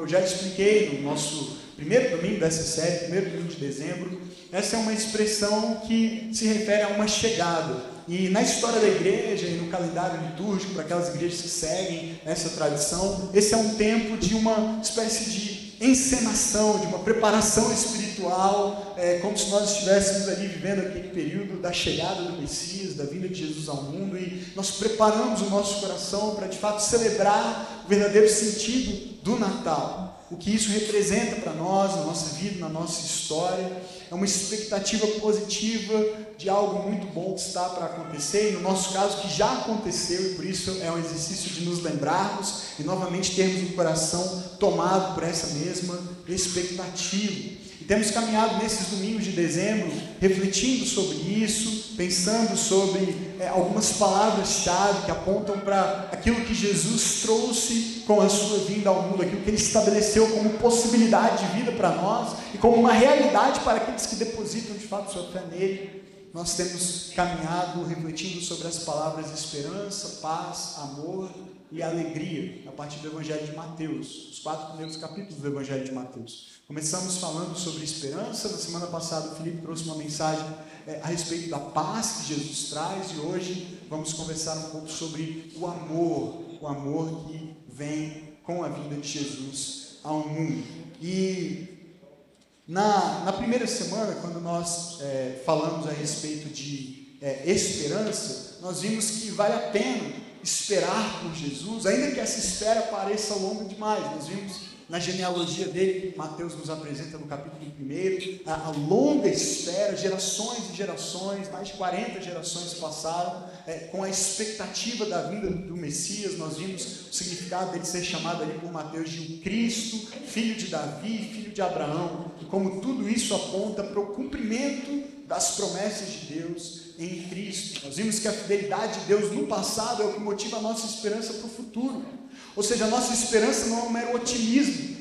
eu já expliquei no nosso primeiro domingo dessa série, primeiro domingo de dezembro, essa é uma expressão que se refere a uma chegada. E na história da igreja e no calendário litúrgico, para aquelas igrejas que seguem essa tradição, esse é um tempo de uma espécie de encenação, de uma preparação espiritual, é, como se nós estivéssemos ali vivendo aquele período da chegada do Messias, da vinda de Jesus ao mundo, e nós preparamos o nosso coração para de fato celebrar o verdadeiro sentido do Natal o que isso representa para nós, na nossa vida, na nossa história. É uma expectativa positiva de algo muito bom que está para acontecer, e no nosso caso, que já aconteceu, e por isso é um exercício de nos lembrarmos e novamente termos o coração tomado por essa mesma expectativa. Temos caminhado nesses domingos de dezembro, refletindo sobre isso, pensando sobre é, algumas palavras-chave que apontam para aquilo que Jesus trouxe com a sua vinda ao mundo, aquilo que ele estabeleceu como possibilidade de vida para nós e como uma realidade para aqueles que depositam de fato sua fé nele. Nós temos caminhado refletindo sobre as palavras esperança, paz, amor e alegria, a partir do Evangelho de Mateus, os quatro primeiros capítulos do Evangelho de Mateus. Começamos falando sobre esperança, na semana passada o Felipe trouxe uma mensagem é, a respeito da paz que Jesus traz, e hoje vamos conversar um pouco sobre o amor, o amor que vem com a vinda de Jesus ao mundo. E na, na primeira semana, quando nós é, falamos a respeito de é, esperança, nós vimos que vale a pena esperar por Jesus, ainda que essa espera pareça longa demais. Nós vimos na genealogia dele, Mateus nos apresenta no capítulo 1, a, a, longa espera, gerações e gerações, mais de 40 gerações passaram, é, com a expectativa da vinda do Messias. Nós vimos o significado dele ser chamado ali por Mateus de um Cristo, filho de Davi, filho de Abraão, e como tudo isso aponta para o cumprimento das promessas de Deus em Cristo. Nós vimos que a fidelidade de Deus no passado é o que motiva a nossa esperança para o futuro. Ou seja, a nossa esperança não é um mero otimismo.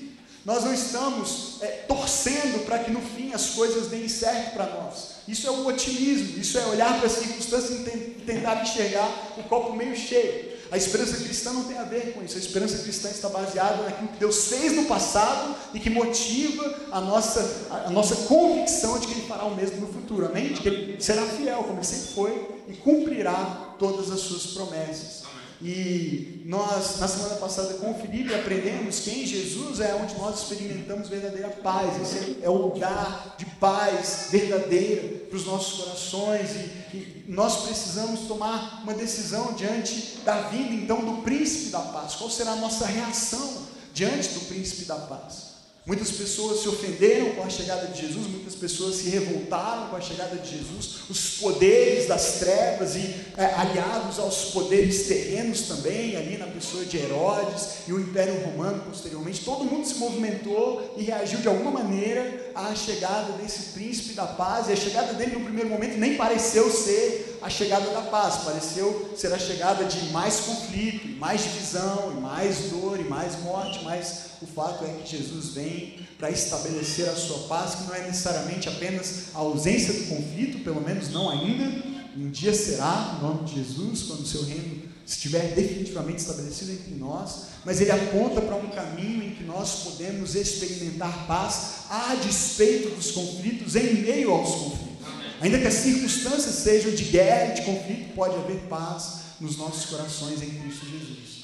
Nós não estamos é, torcendo para que no fim as coisas deem certo para nós. Isso é um otimismo, isso é olhar para as circunstâncias e tentar enxergar o copo meio cheio. A esperança cristã não tem a ver com isso. A esperança cristã está baseada naquilo que Deus fez no passado e que motiva a nossa, a nossa convicção de que Ele fará o mesmo no futuro. Amém? De que Ele será fiel, como Ele sempre foi, e cumprirá todas as suas promessas. E nós, na semana passada, com o Felipe, aprendemos que em Jesus é onde nós experimentamos verdadeira paz. Esse é o lugar de paz verdadeira para os nossos corações. E, e nós precisamos tomar uma decisão diante da vida, então, do príncipe da paz. Qual será a nossa reação diante do príncipe da paz? Muitas pessoas se ofenderam com a chegada de Jesus, muitas pessoas se revoltaram com a chegada de Jesus. Os poderes das trevas e é, aliados aos poderes terrenos também, ali na pessoa de Herodes e o Império Romano posteriormente, todo mundo se movimentou e reagiu de alguma maneira à chegada desse príncipe da paz. E a chegada dele no primeiro momento nem pareceu ser a chegada da paz, pareceu ser a chegada de mais conflito, mais divisão, mais dor, e mais morte, mas o fato é que Jesus vem para estabelecer a sua paz, que não é necessariamente apenas a ausência do conflito, pelo menos não ainda. Um dia será, em nome de Jesus, quando o seu reino estiver definitivamente estabelecido entre nós, mas ele aponta para um caminho em que nós podemos experimentar paz a despeito dos conflitos, em meio aos conflitos. Ainda que as circunstâncias sejam de guerra e de conflito, pode haver paz nos nossos corações em Cristo Jesus.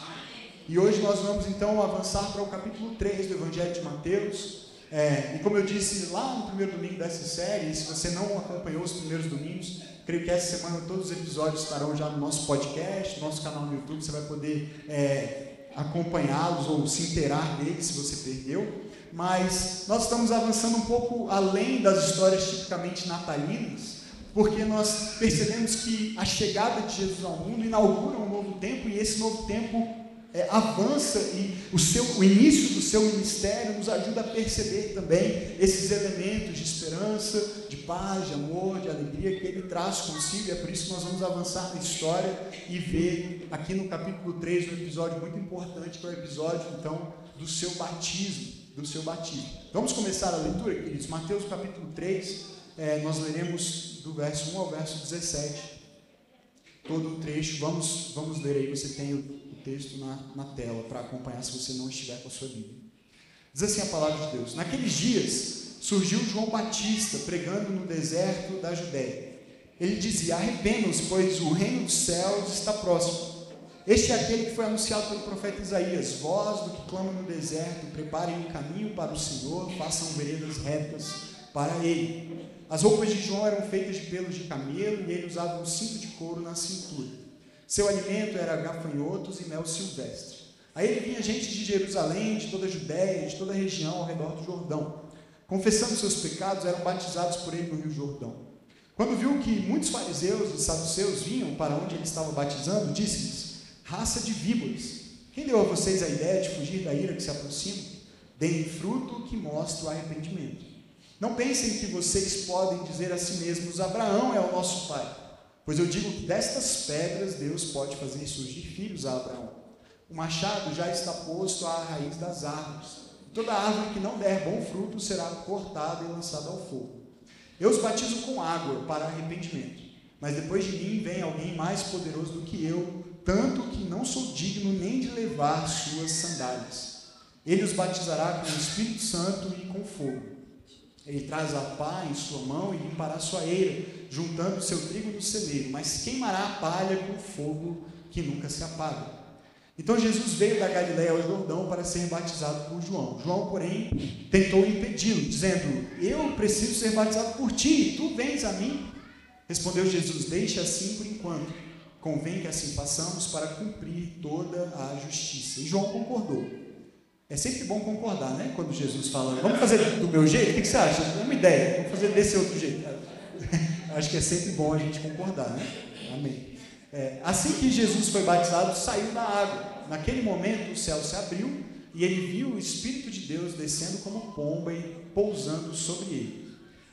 E hoje nós vamos então avançar para o capítulo 3 do Evangelho de Mateus. É, e como eu disse lá no primeiro domingo dessa série, se você não acompanhou os primeiros domingos, creio que essa semana todos os episódios estarão já no nosso podcast, no nosso canal no YouTube, você vai poder é, acompanhá-los ou se inteirar deles se você perdeu. Mas nós estamos avançando um pouco além das histórias tipicamente natalinas, porque nós percebemos que a chegada de Jesus ao mundo inaugura um novo tempo e esse novo tempo é, avança e o, seu, o início do seu ministério nos ajuda a perceber também esses elementos de esperança, de paz, de amor, de alegria que ele traz consigo. E é por isso que nós vamos avançar na história e ver aqui no capítulo 3 um episódio muito importante, que é o episódio então do seu batismo. Do seu batismo. Vamos começar a leitura, queridos? Mateus capítulo 3, é, nós leremos do verso 1 ao verso 17. Todo o trecho, vamos, vamos ler aí, você tem o texto na, na tela para acompanhar se você não estiver com a sua Bíblia. Diz assim a palavra de Deus: Naqueles dias surgiu João Batista pregando no deserto da Judéia. Ele dizia: Arrependam-se, pois o reino dos céus está próximo. Este é aquele que foi anunciado pelo profeta Isaías: Voz do que clama no deserto, preparem um caminho para o Senhor, façam veredas retas para ele. As roupas de João eram feitas de pelos de camelo e ele usava um cinto de couro na cintura. Seu alimento era gafanhotos e mel silvestre. Aí ele vinha gente de Jerusalém, de toda a Judéia, de toda a região ao redor do Jordão. Confessando seus pecados, eram batizados por ele no Rio Jordão. Quando viu que muitos fariseus e saduceus vinham para onde ele estava batizando, disse-lhes: Raça de víboras, quem deu a vocês a ideia de fugir da ira que se aproxima? Deem fruto que mostre o arrependimento. Não pensem que vocês podem dizer a si mesmos: Abraão é o nosso pai. Pois eu digo que destas pedras Deus pode fazer surgir filhos a Abraão. O machado já está posto à raiz das árvores. Toda árvore que não der bom fruto será cortada e lançada ao fogo. Eu os batizo com água para arrependimento. Mas depois de mim vem alguém mais poderoso do que eu, tanto que não sou digno nem de levar suas sandálias. Ele os batizará com o Espírito Santo e com fogo. Ele traz a pá em sua mão e limpará sua eira, juntando seu trigo no celeiro, mas queimará a palha com fogo que nunca se apaga. Então Jesus veio da Galiléia ao Jordão para ser batizado por João. João, porém, tentou impedi-lo, dizendo: Eu preciso ser batizado por ti, tu vens a mim? Respondeu Jesus: Deixe assim por enquanto. Convém que assim façamos para cumprir toda a justiça. E João concordou. É sempre bom concordar, né? Quando Jesus fala, vamos fazer do meu jeito, o que você acha? É uma ideia, vamos fazer desse outro jeito. Acho que é sempre bom a gente concordar, né? Amém. É, assim que Jesus foi batizado, saiu da água. Naquele momento, o céu se abriu e ele viu o Espírito de Deus descendo como pomba e pousando sobre ele.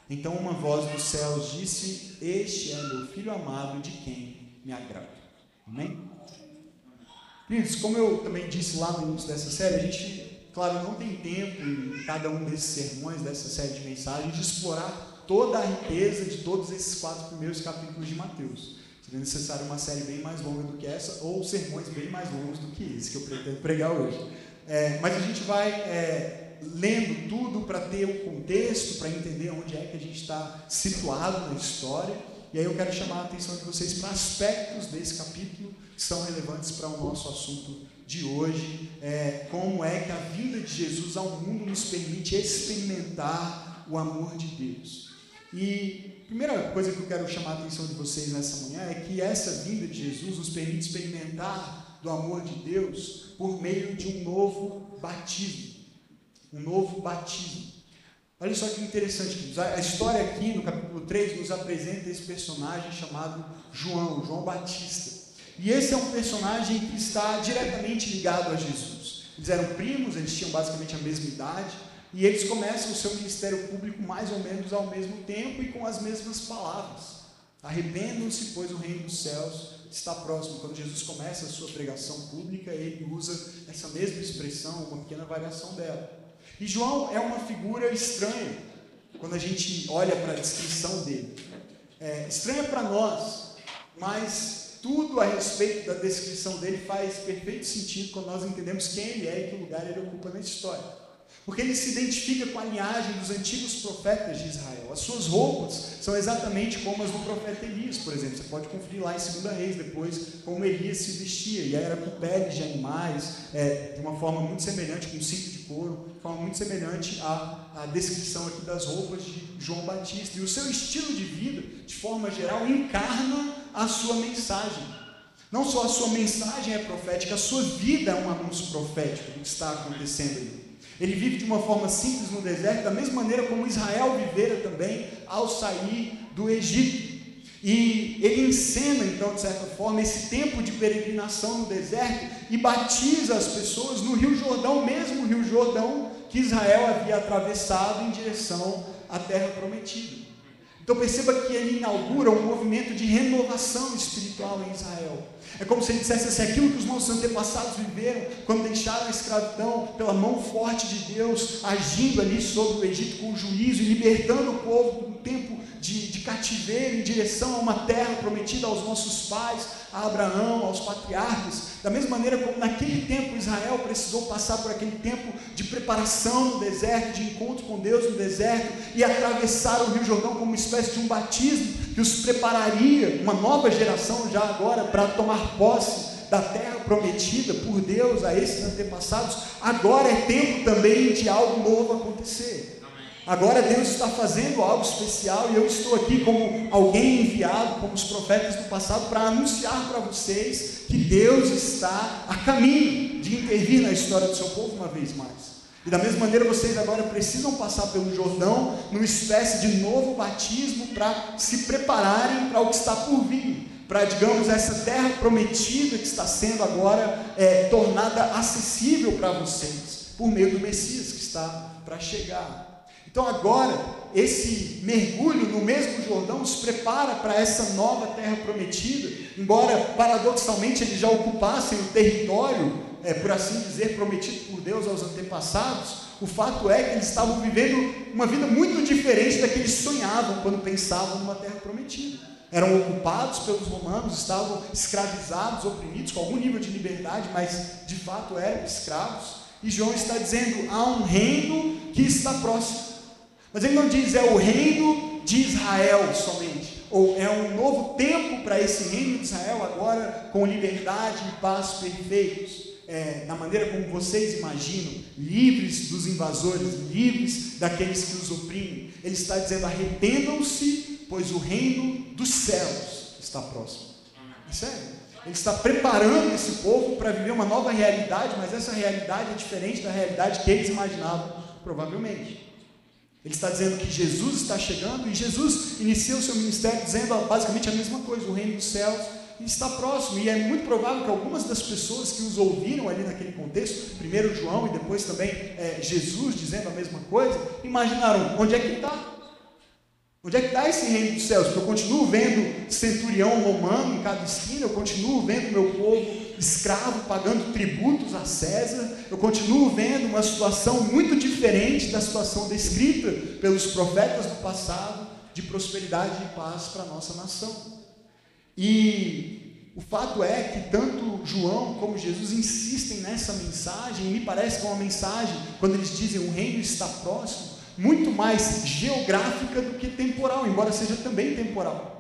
Então uma voz dos céus disse: Este é meu filho amado de quem me agrado. Amém? Queridos, como eu também disse lá no início dessa série, a gente Claro, não tem tempo em cada um desses sermões, dessa série de mensagens, de explorar toda a riqueza de todos esses quatro primeiros capítulos de Mateus. Seria necessário uma série bem mais longa do que essa, ou sermões bem mais longos do que esse que eu pretendo pregar hoje. É, mas a gente vai é, lendo tudo para ter o um contexto, para entender onde é que a gente está situado na história. E aí eu quero chamar a atenção de vocês para aspectos desse capítulo que são relevantes para o nosso assunto de hoje, é, como é que a vinda de Jesus ao mundo nos permite experimentar o amor de Deus. E a primeira coisa que eu quero chamar a atenção de vocês nessa manhã é que essa vinda de Jesus nos permite experimentar do amor de Deus por meio de um novo batismo. Um novo batismo. Olha só que interessante, a história aqui no capítulo 3 nos apresenta esse personagem chamado João, João Batista. E esse é um personagem que está diretamente ligado a Jesus. Eles eram primos, eles tinham basicamente a mesma idade, e eles começam o seu ministério público mais ou menos ao mesmo tempo e com as mesmas palavras. Arrependam-se, pois o reino dos céus está próximo. Quando Jesus começa a sua pregação pública, ele usa essa mesma expressão, uma pequena variação dela. E João é uma figura estranha quando a gente olha para a descrição dele. É, estranha para nós, mas tudo a respeito da descrição dele faz perfeito sentido quando nós entendemos quem ele é e que lugar ele ocupa na história. Porque ele se identifica com a linhagem dos antigos profetas de Israel. As suas roupas são exatamente como as do profeta Elias, por exemplo. Você pode conferir lá em 2 Reis depois como Elias se vestia. E era com peles de animais, é, de uma forma muito semelhante, com cinto de couro, de forma muito semelhante à, à descrição aqui das roupas de João Batista. E o seu estilo de vida, de forma geral, encarna a sua mensagem. Não só a sua mensagem é profética, a sua vida é um anúncio profético do que está acontecendo ali. Ele vive de uma forma simples no deserto, da mesma maneira como Israel vivera também ao sair do Egito. E ele encena, então, de certa forma, esse tempo de peregrinação no deserto e batiza as pessoas no Rio Jordão, mesmo Rio Jordão que Israel havia atravessado em direção à terra prometida. Então perceba que ele inaugura um movimento de renovação espiritual em Israel. É como se ele dissesse assim: aquilo que os nossos antepassados viveram quando deixaram a escravidão pela mão forte de Deus, agindo ali sobre o Egito com juízo e libertando o povo tempo de, de cativeiro em direção a uma terra prometida aos nossos pais, a Abraão, aos patriarcas. Da mesma maneira como naquele tempo Israel precisou passar por aquele tempo de preparação no deserto, de encontro com Deus no deserto e atravessar o Rio Jordão como uma espécie de um batismo que os prepararia, uma nova geração já agora, para tomar posse da terra prometida por Deus a esses antepassados, agora é tempo também de algo novo acontecer. Agora Deus está fazendo algo especial e eu estou aqui como alguém enviado, como os profetas do passado, para anunciar para vocês que Deus está a caminho de intervir na história do seu povo uma vez mais. E da mesma maneira vocês agora precisam passar pelo Jordão numa espécie de novo batismo para se prepararem para o que está por vir, para, digamos, essa terra prometida que está sendo agora é, tornada acessível para vocês por meio do Messias que está para chegar. Então agora, esse mergulho no mesmo Jordão os prepara para essa nova terra prometida, embora paradoxalmente eles já ocupassem o território, é, por assim dizer, prometido por Deus aos antepassados, o fato é que eles estavam vivendo uma vida muito diferente da que eles sonhavam quando pensavam numa terra prometida. Eram ocupados pelos romanos, estavam escravizados, oprimidos, com algum nível de liberdade, mas de fato eram escravos. E João está dizendo: há um reino que está próximo. Mas ele não diz é o reino de Israel somente, ou é um novo tempo para esse reino de Israel agora com liberdade e paz perfeitos. É, na maneira como vocês imaginam, livres dos invasores, livres daqueles que os oprimem. Ele está dizendo: arrependam-se, pois o reino dos céus está próximo. É sério. Ele está preparando esse povo para viver uma nova realidade, mas essa realidade é diferente da realidade que eles imaginavam, provavelmente. Ele está dizendo que Jesus está chegando e Jesus inicia o seu ministério dizendo basicamente a mesma coisa: o reino dos céus está próximo. E é muito provável que algumas das pessoas que os ouviram ali naquele contexto, primeiro João e depois também é, Jesus dizendo a mesma coisa, imaginaram: onde é que está? Onde é que está esse reino dos céus? Porque eu continuo vendo centurião romano em cada esquina, eu continuo vendo meu povo escravo pagando tributos a César, eu continuo vendo uma situação muito diferente da situação descrita pelos profetas do passado de prosperidade e paz para a nossa nação. E o fato é que tanto João como Jesus insistem nessa mensagem, e me parece que é uma mensagem, quando eles dizem o reino está próximo, muito mais geográfica do que temporal, embora seja também temporal.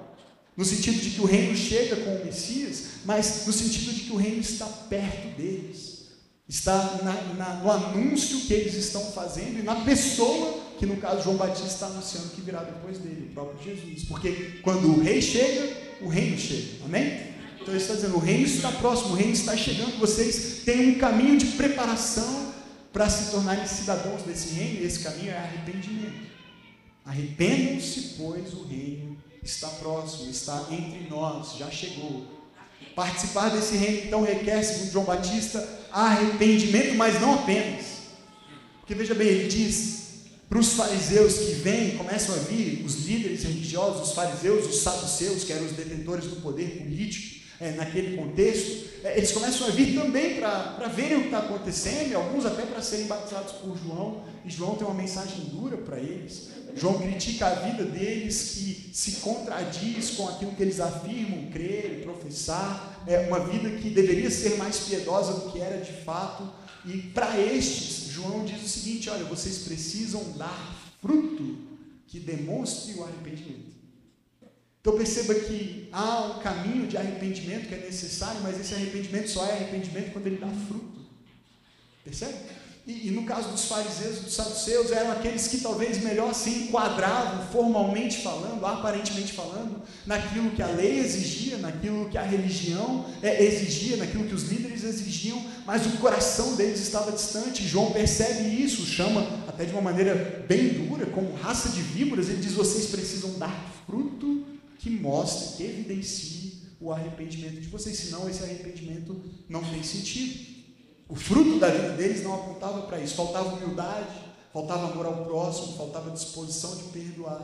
No sentido de que o reino chega com o Messias, mas no sentido de que o reino está perto deles. Está na, na, no anúncio que eles estão fazendo e na pessoa que, no caso, João Batista está anunciando que virá depois dele, o próprio Jesus. Porque quando o rei chega, o reino chega. Amém? Então ele está dizendo: o reino está próximo, o reino está chegando. Vocês têm um caminho de preparação para se tornarem cidadãos desse reino, e esse caminho é arrependimento. Arrependam-se, pois o reino está próximo, está entre nós, já chegou. Participar desse reino então requer, segundo João Batista, arrependimento, mas não apenas. Porque veja bem, ele diz para os fariseus que vêm, começam a vir, os líderes religiosos, os fariseus, os saduceus, que eram os detentores do poder político, é, naquele contexto, é, eles começam a vir também para verem o que está acontecendo, e alguns até para serem batizados por João, e João tem uma mensagem dura para eles. João critica a vida deles que se contradiz com aquilo que eles afirmam, crer professar, é uma vida que deveria ser mais piedosa do que era de fato, e para estes, João diz o seguinte: olha, vocês precisam dar fruto que demonstre o arrependimento. Então perceba que há um caminho de arrependimento que é necessário, mas esse arrependimento só é arrependimento quando ele dá fruto. Percebe? E, e, no caso dos fariseus e dos saduceus, eram aqueles que talvez melhor se enquadravam, formalmente falando, aparentemente falando, naquilo que a lei exigia, naquilo que a religião é, exigia, naquilo que os líderes exigiam, mas o coração deles estava distante. João percebe isso, chama até de uma maneira bem dura, como raça de víboras. Ele diz: vocês precisam dar fruto que mostre, que evidencie o arrependimento de vocês, senão esse arrependimento não tem sentido. O fruto da vida deles não apontava para isso. Faltava humildade, faltava amor ao próximo, faltava disposição de perdoar.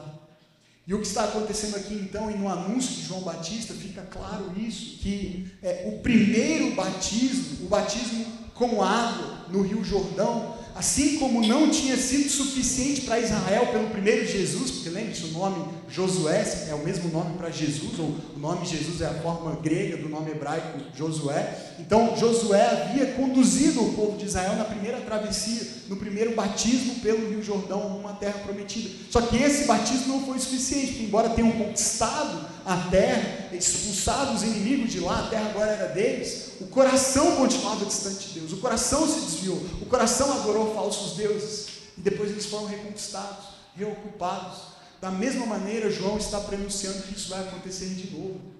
E o que está acontecendo aqui então, e no anúncio de João Batista, fica claro isso, que é, o primeiro batismo, o batismo com água no Rio Jordão, assim como não tinha sido suficiente para Israel pelo primeiro Jesus, porque lembre-se, o nome Josué é o mesmo nome para Jesus, ou o nome Jesus é a forma grega do nome hebraico Josué. Então, Josué havia conduzido o povo de Israel na primeira travessia, no primeiro batismo pelo Rio Jordão, uma terra prometida. Só que esse batismo não foi suficiente, porque embora tenham conquistado a terra, expulsado os inimigos de lá, a terra agora era deles, o coração continuava distante de Deus, o coração se desviou, o coração adorou falsos deuses, e depois eles foram reconquistados, reocupados. Da mesma maneira, João está pronunciando que isso vai acontecer de novo.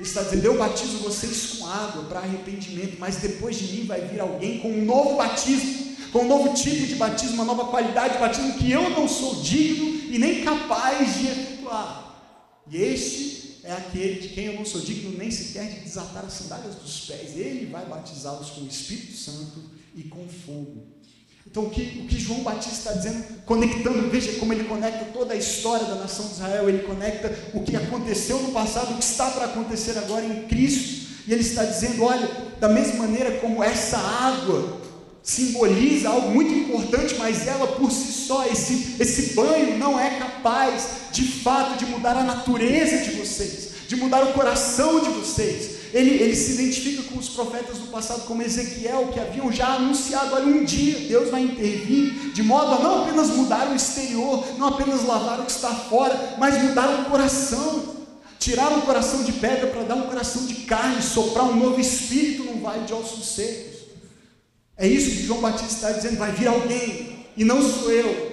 Ele está dizendo: Eu batizo vocês com água para arrependimento, mas depois de mim vai vir alguém com um novo batismo, com um novo tipo de batismo, uma nova qualidade de batismo que eu não sou digno e nem capaz de efetuar. E este é aquele de quem eu não sou digno nem sequer de desatar as sandálias dos pés. Ele vai batizá-los com o Espírito Santo e com fogo. Então, o que, o que João Batista está dizendo, conectando, veja como ele conecta toda a história da nação de Israel, ele conecta o que aconteceu no passado, o que está para acontecer agora em Cristo, e ele está dizendo: olha, da mesma maneira como essa água simboliza algo muito importante, mas ela por si só, esse, esse banho não é capaz de fato de mudar a natureza de vocês, de mudar o coração de vocês ele, ele se identifica com os profetas do passado, como Ezequiel, que haviam já anunciado: olha, um dia Deus vai intervir, de modo a não apenas mudar o exterior, não apenas lavar o que está fora, mas mudar o coração. Tirar um coração de pedra para dar um coração de carne, soprar um novo espírito num vale de ossos secos. É isso que João Batista está dizendo: vai vir alguém, e não sou eu.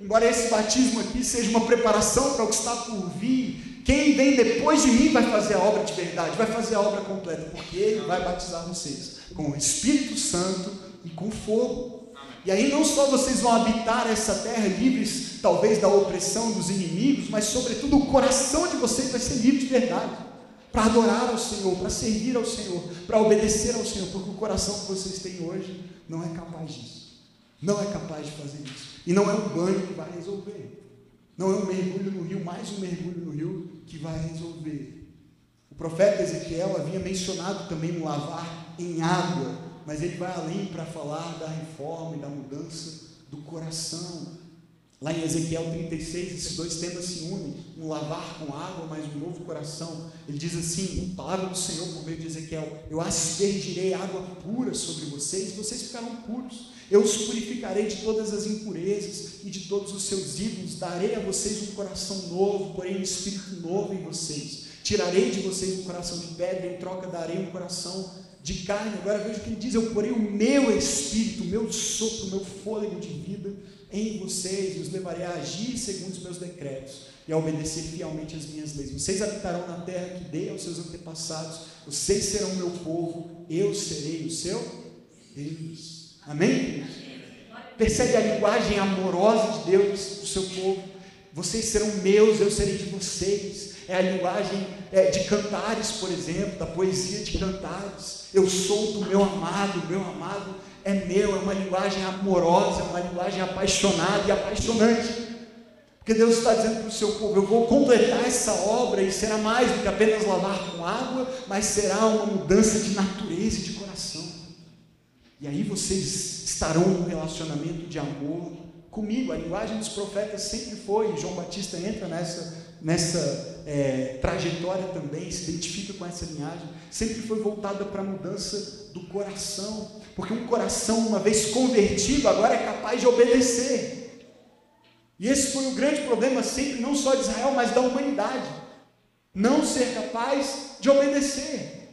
Embora esse batismo aqui seja uma preparação para o que está por vir, quem vem depois de mim vai fazer a obra de verdade, vai fazer a obra completa, porque ele vai batizar vocês com o Espírito Santo e com fogo. E aí não só vocês vão habitar essa terra livres, talvez da opressão dos inimigos, mas sobretudo o coração de vocês vai ser livre de verdade, para adorar ao Senhor, para servir ao Senhor, para obedecer ao Senhor, porque o coração que vocês têm hoje não é capaz disso. Não é capaz de fazer isso. E não é um banho que vai resolver. Não é um mergulho no rio, mais um mergulho no rio que vai resolver. O profeta Ezequiel havia mencionado também um lavar em água, mas ele vai além para falar da reforma e da mudança do coração. Lá em Ezequiel 36, esses dois temas se unem: um lavar com água, mas um novo coração. Ele diz assim: palavra do Senhor por meio de Ezequiel: Eu aspergirei água pura sobre vocês, e vocês ficarão puros. Eu os purificarei de todas as impurezas e de todos os seus ídolos. Darei a vocês um coração novo, porém um espírito novo em vocês. Tirarei de vocês um coração de pedra, em troca darei um coração de carne. Agora veja o que ele diz: Eu porei o meu espírito, o meu sopro, o meu fôlego de vida em vocês, e os levarei a agir segundo os meus decretos e a obedecer fielmente as minhas leis. Vocês habitarão na terra que dei aos seus antepassados, vocês serão meu povo, eu serei o seu Deus. Amém? Percebe a linguagem amorosa de Deus para o seu povo? Vocês serão meus, eu serei de vocês. É a linguagem é, de cantares, por exemplo, da poesia de cantares. Eu sou do meu amado, meu amado é meu, é uma linguagem amorosa, é uma linguagem apaixonada e apaixonante. Porque Deus está dizendo para o seu povo: eu vou completar essa obra e será mais do que apenas lavar com água, mas será uma mudança de natureza e de coração. E aí vocês estarão num relacionamento de amor comigo. A linguagem dos profetas sempre foi, João Batista entra nessa, nessa é, trajetória também, se identifica com essa linhagem, sempre foi voltada para a mudança do coração. Porque um coração, uma vez convertido, agora é capaz de obedecer. E esse foi o grande problema sempre, não só de Israel, mas da humanidade. Não ser capaz de obedecer.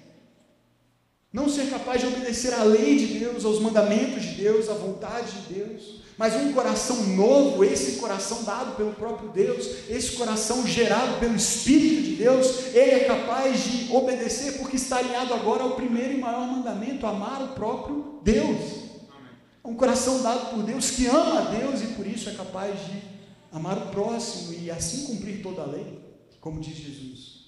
Não ser capaz de obedecer à lei de Deus, aos mandamentos de Deus, à vontade de Deus. Mas um coração novo, esse coração dado pelo próprio Deus, esse coração gerado pelo Espírito de Deus, ele é capaz de obedecer porque está alinhado agora ao primeiro e maior mandamento: amar o próprio Deus. Um coração dado por Deus que ama a Deus e por isso é capaz de amar o próximo e assim cumprir toda a lei, como diz Jesus.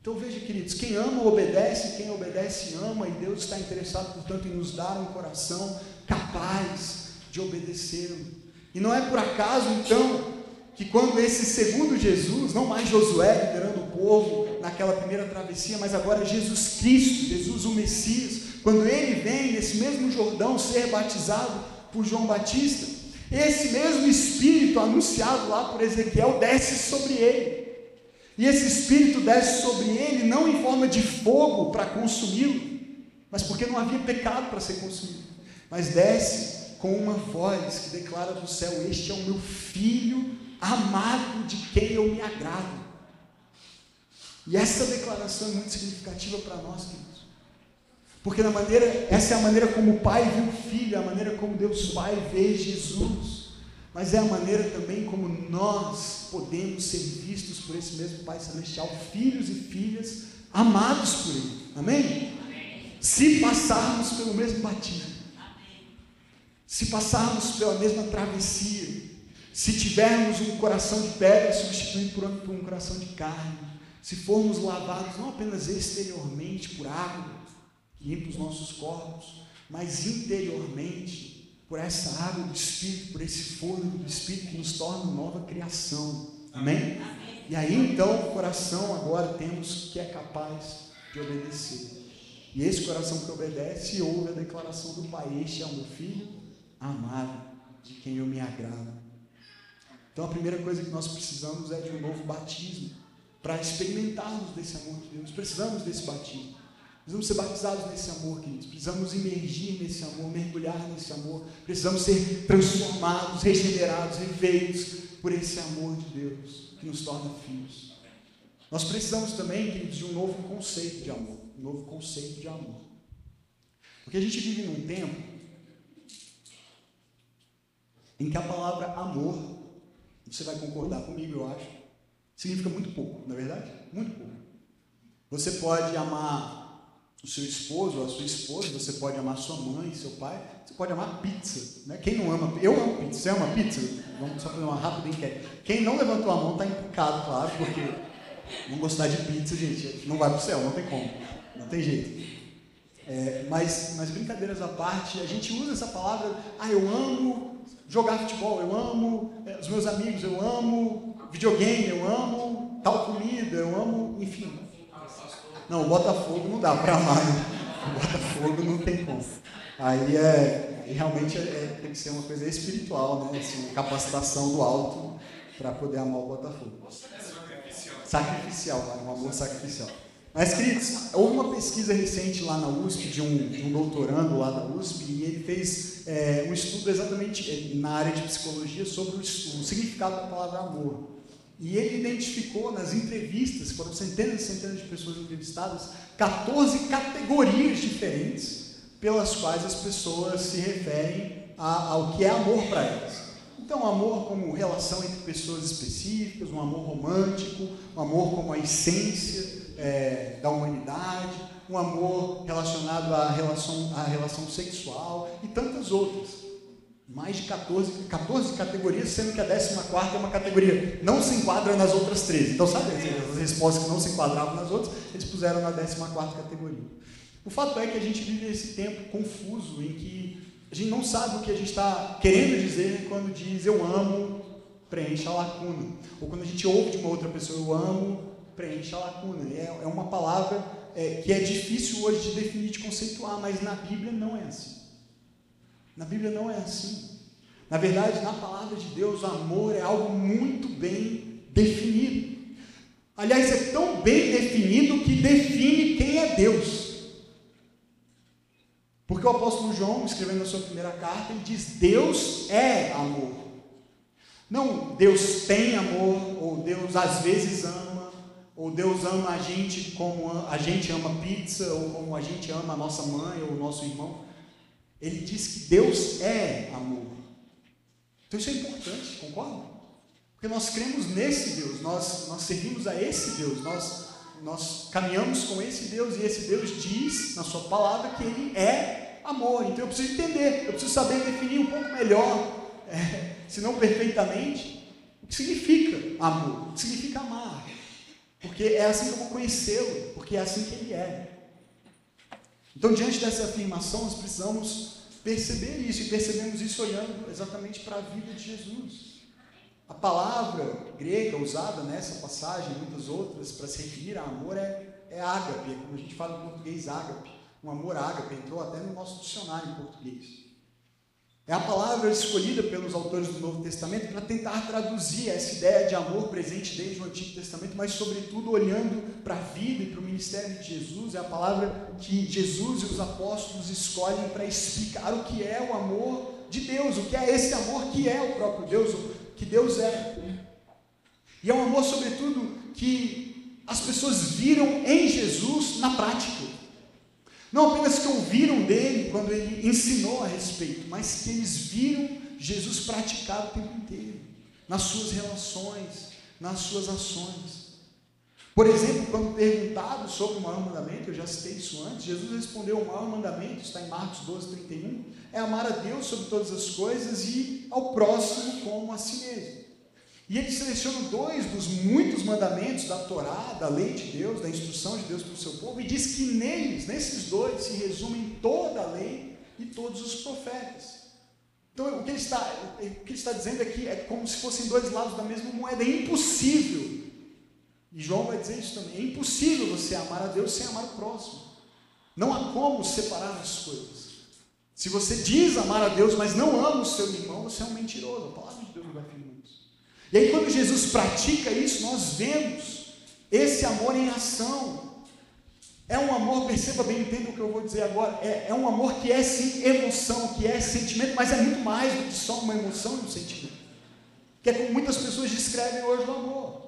Então veja, queridos, quem ama obedece, quem obedece ama, e Deus está interessado, portanto, em nos dar um coração capaz de obedecê-lo. E não é por acaso, então, que quando esse segundo Jesus, não mais Josué liderando o povo naquela primeira travessia, mas agora Jesus Cristo, Jesus o Messias, quando ele vem nesse mesmo Jordão ser batizado por João Batista, esse mesmo Espírito anunciado lá por Ezequiel desce sobre ele. E esse Espírito desce sobre ele não em forma de fogo para consumi-lo, mas porque não havia pecado para ser consumido, mas desce com uma voz que declara do céu: Este é o meu filho amado de quem eu me agrado. E essa declaração é muito significativa para nós, queridos. Porque na maneira, essa é a maneira como o Pai viu o Filho, é a maneira como Deus Pai vê Jesus mas é a maneira também como nós podemos ser vistos por esse mesmo Pai Celestial, filhos e filhas amados por Ele. Amém? Amém. Se passarmos pelo mesmo batismo. Se passarmos pela mesma travessia, se tivermos um coração de pedra substituído por um, um coração de carne, se formos lavados não apenas exteriormente por água que limpa os nossos corpos, mas interiormente por essa água do Espírito, por esse fôlego do Espírito que nos torna nova criação. Amém? Amém? E aí então, o coração agora temos que é capaz de obedecer. E esse coração que obedece ouve a declaração do Pai: Este é o meu filho amado, de quem eu me agrado. Então a primeira coisa que nós precisamos é de um novo batismo, para experimentarmos desse amor de Deus. Precisamos desse batismo. Precisamos ser batizados nesse amor, queridos. Precisamos emergir nesse amor, mergulhar nesse amor. Precisamos ser transformados, regenerados, refeitos por esse amor de Deus que nos torna filhos. Nós precisamos também, queridos, de um novo conceito de amor. Um novo conceito de amor. Porque a gente vive num tempo em que a palavra amor, você vai concordar comigo, eu acho, significa muito pouco, não é verdade? Muito pouco. Você pode amar o seu esposo ou a sua esposa, você pode amar sua mãe, seu pai, você pode amar pizza. Né? Quem não ama, eu amo pizza, você ama pizza? Vamos só fazer uma rápida enquete. Quem não levantou a mão está implicado, claro, porque não gostar de pizza, gente, não vai para o céu, não tem como, não tem jeito. É, mas, mas brincadeiras à parte, a gente usa essa palavra, ah, eu amo jogar futebol, eu amo é, os meus amigos, eu amo videogame, eu amo tal comida, eu amo, enfim, não, o Botafogo não dá para amar. Né? O Botafogo não tem como. Aí é, realmente é, é, tem que ser uma coisa espiritual, né? Assim, capacitação do alto para poder amar o Botafogo. Sacrificial, né? um amor sacrificial. Mas, queridos, houve uma pesquisa recente lá na USP, de um, de um doutorando lá na USP, e ele fez é, um estudo exatamente é, na área de psicologia sobre o, o significado da palavra amor. E ele identificou nas entrevistas, foram centenas e centenas de pessoas entrevistadas, 14 categorias diferentes pelas quais as pessoas se referem a, ao que é amor para elas. Então, amor como relação entre pessoas específicas, um amor romântico, um amor como a essência é, da humanidade, um amor relacionado à relação, à relação sexual e tantas outras mais de 14, 14 categorias, sendo que a 14 é uma categoria, não se enquadra nas outras 13. Então, sabe, as respostas que não se enquadravam nas outras, eles puseram na 14 categoria. O fato é que a gente vive esse tempo confuso em que a gente não sabe o que a gente está querendo dizer quando diz eu amo, preencha a lacuna. Ou quando a gente ouve de uma outra pessoa eu amo, preencha a lacuna. É, é uma palavra é, que é difícil hoje de definir, de conceituar, mas na Bíblia não é assim. Na Bíblia não é assim. Na verdade, na palavra de Deus, o amor é algo muito bem definido. Aliás, é tão bem definido que define quem é Deus. Porque o apóstolo João, escrevendo a sua primeira carta, ele diz: Deus é amor. Não Deus tem amor, ou Deus às vezes ama, ou Deus ama a gente como a gente ama pizza, ou como a gente ama a nossa mãe ou o nosso irmão. Ele diz que Deus é amor. Então isso é importante, concorda? Porque nós cremos nesse Deus, nós, nós servimos a esse Deus, nós, nós caminhamos com esse Deus e esse Deus diz na sua palavra que ele é amor. Então eu preciso entender, eu preciso saber definir um pouco melhor, é, se não perfeitamente, o que significa amor, o que significa amar. Porque é assim que eu vou conhecê-lo, porque é assim que ele é. Então, diante dessa afirmação, nós precisamos perceber isso, e percebemos isso olhando exatamente para a vida de Jesus. A palavra grega usada nessa passagem, e muitas outras, para se referir a amor é, é ágape, como a gente fala em português ágape. Um amor ágape, entrou até no nosso dicionário em português. É a palavra escolhida pelos autores do Novo Testamento para tentar traduzir essa ideia de amor presente desde o Antigo Testamento, mas, sobretudo, olhando para a vida e para o ministério de Jesus. É a palavra que Jesus e os apóstolos escolhem para explicar o que é o amor de Deus, o que é esse amor que é o próprio Deus, o que Deus é. E é um amor, sobretudo, que as pessoas viram em Jesus na prática. Não apenas que ouviram dele quando ele ensinou a respeito, mas que eles viram Jesus praticar o tempo inteiro, nas suas relações, nas suas ações. Por exemplo, quando perguntado sobre o maior mandamento, eu já citei isso antes, Jesus respondeu: o maior mandamento, está em Marcos 12, 31, é amar a Deus sobre todas as coisas e ao próximo como a si mesmo. E ele seleciona dois dos muitos mandamentos da Torá, da lei de Deus, da instrução de Deus para o seu povo, e diz que neles, nesses dois, se resumem toda a lei e todos os profetas. Então, o que ele está, o que ele está dizendo aqui é como se fossem dois lados da mesma moeda. É impossível, e João vai dizer isso também, é impossível você amar a Deus sem amar o próximo. Não há como separar as coisas. Se você diz amar a Deus, mas não ama o seu irmão, você é um mentiroso. A palavra de Deus vai afirmar. E aí, quando Jesus pratica isso, nós vemos esse amor em ação. É um amor, perceba bem, entenda o que eu vou dizer agora. É, é um amor que é sim emoção, que é sentimento, mas é muito mais do que só uma emoção e um sentimento. Que é como muitas pessoas descrevem hoje o amor.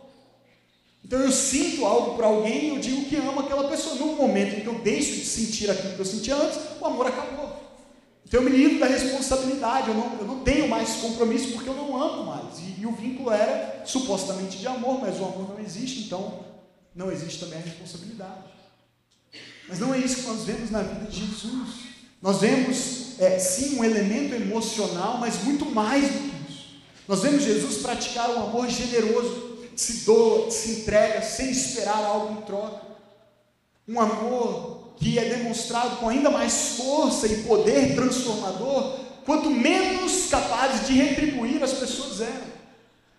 Então eu sinto algo para alguém e eu digo que amo aquela pessoa. No momento em que eu deixo de sentir aquilo que eu sentia antes, o amor acabou. Então eu me livro da responsabilidade, eu não, eu não tenho mais compromisso porque eu não amo mais. E, o vínculo era supostamente de amor, mas o amor não existe, então não existe também a responsabilidade. Mas não é isso que nós vemos na vida de Jesus. Nós vemos, é, sim, um elemento emocional, mas muito mais do que isso. Nós vemos Jesus praticar um amor generoso, se doa, se entrega sem esperar algo em troca. Um amor que é demonstrado com ainda mais força e poder transformador, quanto menos capazes de retribuir as pessoas eram.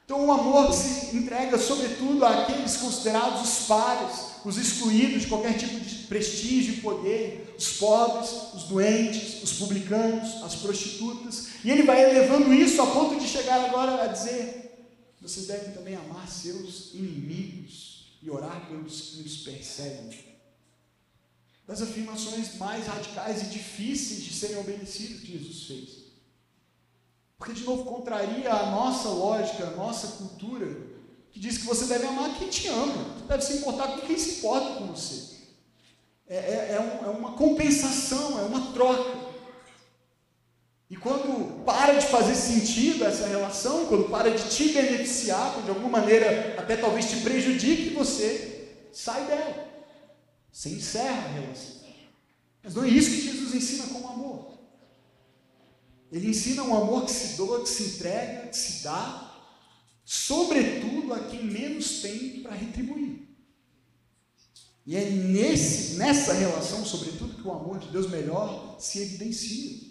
Então, o amor se entrega, sobretudo, àqueles considerados os pares, os excluídos de qualquer tipo de prestígio e poder, os pobres, os doentes, os publicanos, as prostitutas, e ele vai elevando isso a ponto de chegar agora a dizer: vocês devem também amar seus inimigos e orar pelos que nos perseguem das afirmações mais radicais e difíceis de serem obedecidas que Jesus fez. Porque, de novo, contraria a nossa lógica, a nossa cultura, que diz que você deve amar quem te ama, você deve se importar com quem se importa com você. É, é, é, um, é uma compensação, é uma troca. E quando para de fazer sentido essa relação, quando para de te beneficiar, quando de alguma maneira até talvez te prejudique, você sai dela. Você encerra a relação. Mas não é isso que Jesus ensina como amor. Ele ensina um amor que se doa, que se entrega, que se dá, sobretudo a quem menos tem para retribuir. E é nesse, nessa relação, sobretudo, que o amor de Deus melhor se evidencia.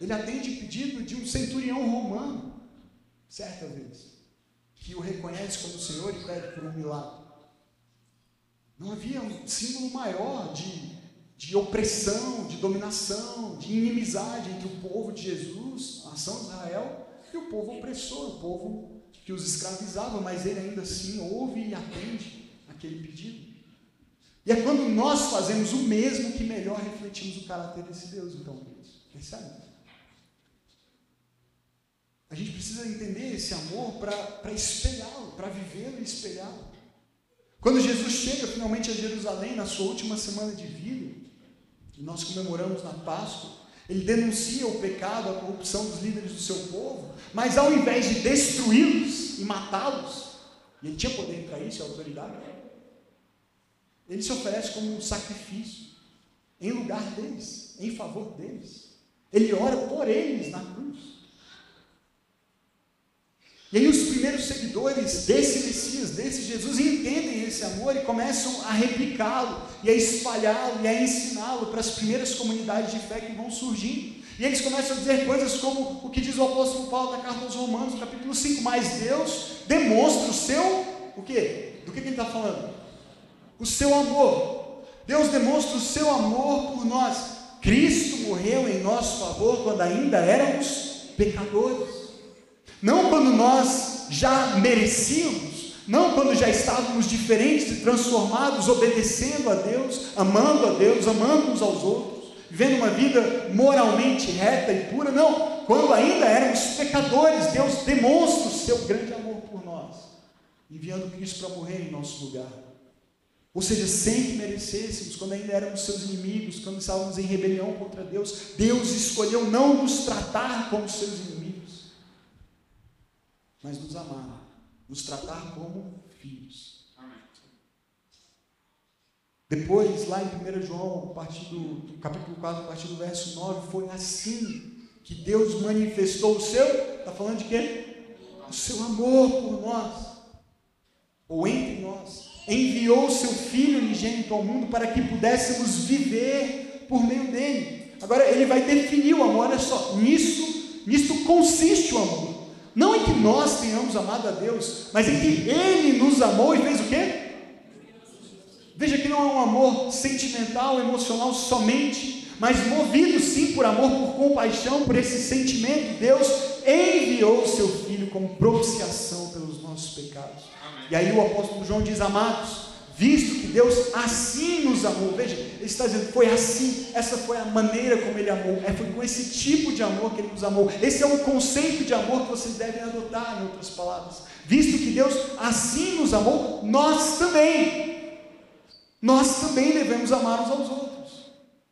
Ele atende pedido de um centurião romano, certa vez, que o reconhece como Senhor e pede por um milagre. Não havia um símbolo maior de, de opressão, de dominação, de inimizade entre o povo de Jesus, a nação de Israel, e o povo opressor, o povo que os escravizava, mas ele ainda assim ouve e atende aquele pedido. E é quando nós fazemos o mesmo que melhor refletimos o caráter desse Deus, então, Deus. Percebe? A gente precisa entender esse amor para espelhá-lo, para vivê-lo e espelhá-lo. Quando Jesus chega finalmente a Jerusalém, na sua última semana de vida, e nós comemoramos na Páscoa, ele denuncia o pecado, a corrupção dos líderes do seu povo, mas ao invés de destruí-los e matá-los, e ele tinha poder para isso, a autoridade, ele se oferece como um sacrifício em lugar deles, em favor deles. Ele ora por eles na cruz. E aí os primeiros seguidores desse Messias, desse Jesus, entendem esse amor e começam a replicá-lo, e a espalhá-lo, e a ensiná-lo para as primeiras comunidades de fé que vão surgindo. E eles começam a dizer coisas como o que diz o apóstolo Paulo na carta aos Romanos, no capítulo 5, mas Deus demonstra o seu, o quê? Do que, que ele está falando? O seu amor. Deus demonstra o seu amor por nós. Cristo morreu em nosso favor quando ainda éramos pecadores. Não quando nós já merecíamos, não quando já estávamos diferentes e transformados, obedecendo a Deus, amando a Deus, amando uns aos outros, vivendo uma vida moralmente reta e pura, não. Quando ainda éramos pecadores, Deus demonstra o seu grande amor por nós, enviando Cristo para morrer em nosso lugar. Ou seja, sem que merecêssemos, quando ainda éramos seus inimigos, quando estávamos em rebelião contra Deus, Deus escolheu não nos tratar como seus inimigos mas nos amar, nos tratar como filhos. Depois, lá em 1 João, do, capítulo 4, a partir do verso 9, foi assim que Deus manifestou o seu, está falando de quê? O seu amor por nós, ou entre nós. Enviou o seu Filho unigênito ao mundo para que pudéssemos viver por meio dele. Agora, ele vai definir o amor, olha só, nisso, nisso consiste o amor. Não que nós tenhamos amado a Deus, mas em que Ele nos amou e fez o quê? Veja que não é um amor sentimental, emocional somente, mas movido sim por amor, por compaixão, por esse sentimento, Deus enviou o seu Filho como propiciação pelos nossos pecados. Amém. E aí o apóstolo João diz: Amados, visto que Deus assim nos amou. Veja, ele está dizendo, foi assim, essa foi a maneira como ele amou, é, foi com esse tipo de amor que ele nos amou. Esse é um conceito de amor que vocês devem adotar, em outras palavras. Visto que Deus assim nos amou, nós também, nós também devemos amar uns aos outros.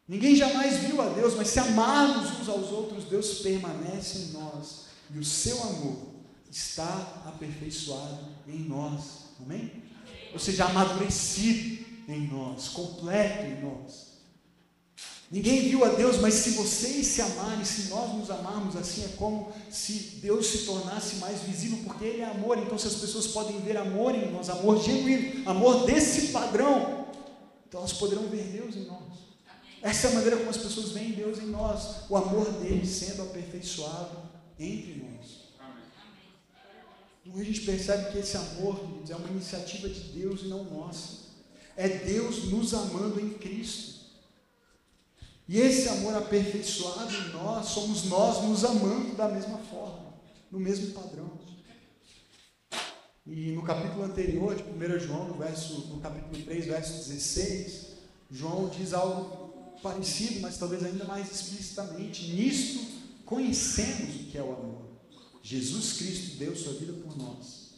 Ninguém jamais viu a Deus, mas se amarmos uns aos outros, Deus permanece em nós e o seu amor está aperfeiçoado em nós. Amém? Ou seja, amadurecido em nós, completo em nós. Ninguém viu a Deus, mas se vocês se amarem, se nós nos amarmos assim, é como se Deus se tornasse mais visível, porque Ele é amor. Então, se as pessoas podem ver amor em nós, amor genuíno, amor desse padrão, então elas poderão ver Deus em nós. Essa é a maneira como as pessoas veem Deus em nós, o amor dele sendo aperfeiçoado entre nós. Então a gente percebe que esse amor, é uma iniciativa de Deus e não nossa. É Deus nos amando em Cristo. E esse amor aperfeiçoado em nós, somos nós nos amando da mesma forma, no mesmo padrão. E no capítulo anterior de 1 João, no, verso, no capítulo 3, verso 16, João diz algo parecido, mas talvez ainda mais explicitamente. Nisto conhecemos o que é o amor. Jesus Cristo deu sua vida por nós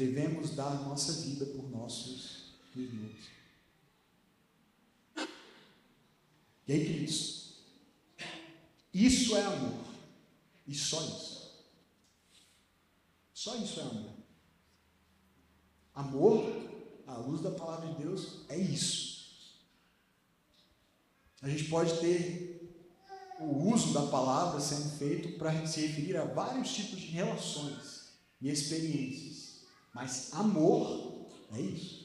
devemos dar nossa vida por nossos irmãos. E aí, queridos, isso é amor. E só isso. Só isso é amor. Amor, à luz da palavra de Deus, é isso. A gente pode ter o uso da palavra sendo feito para se referir a vários tipos de relações e experiências. Mas amor é isso.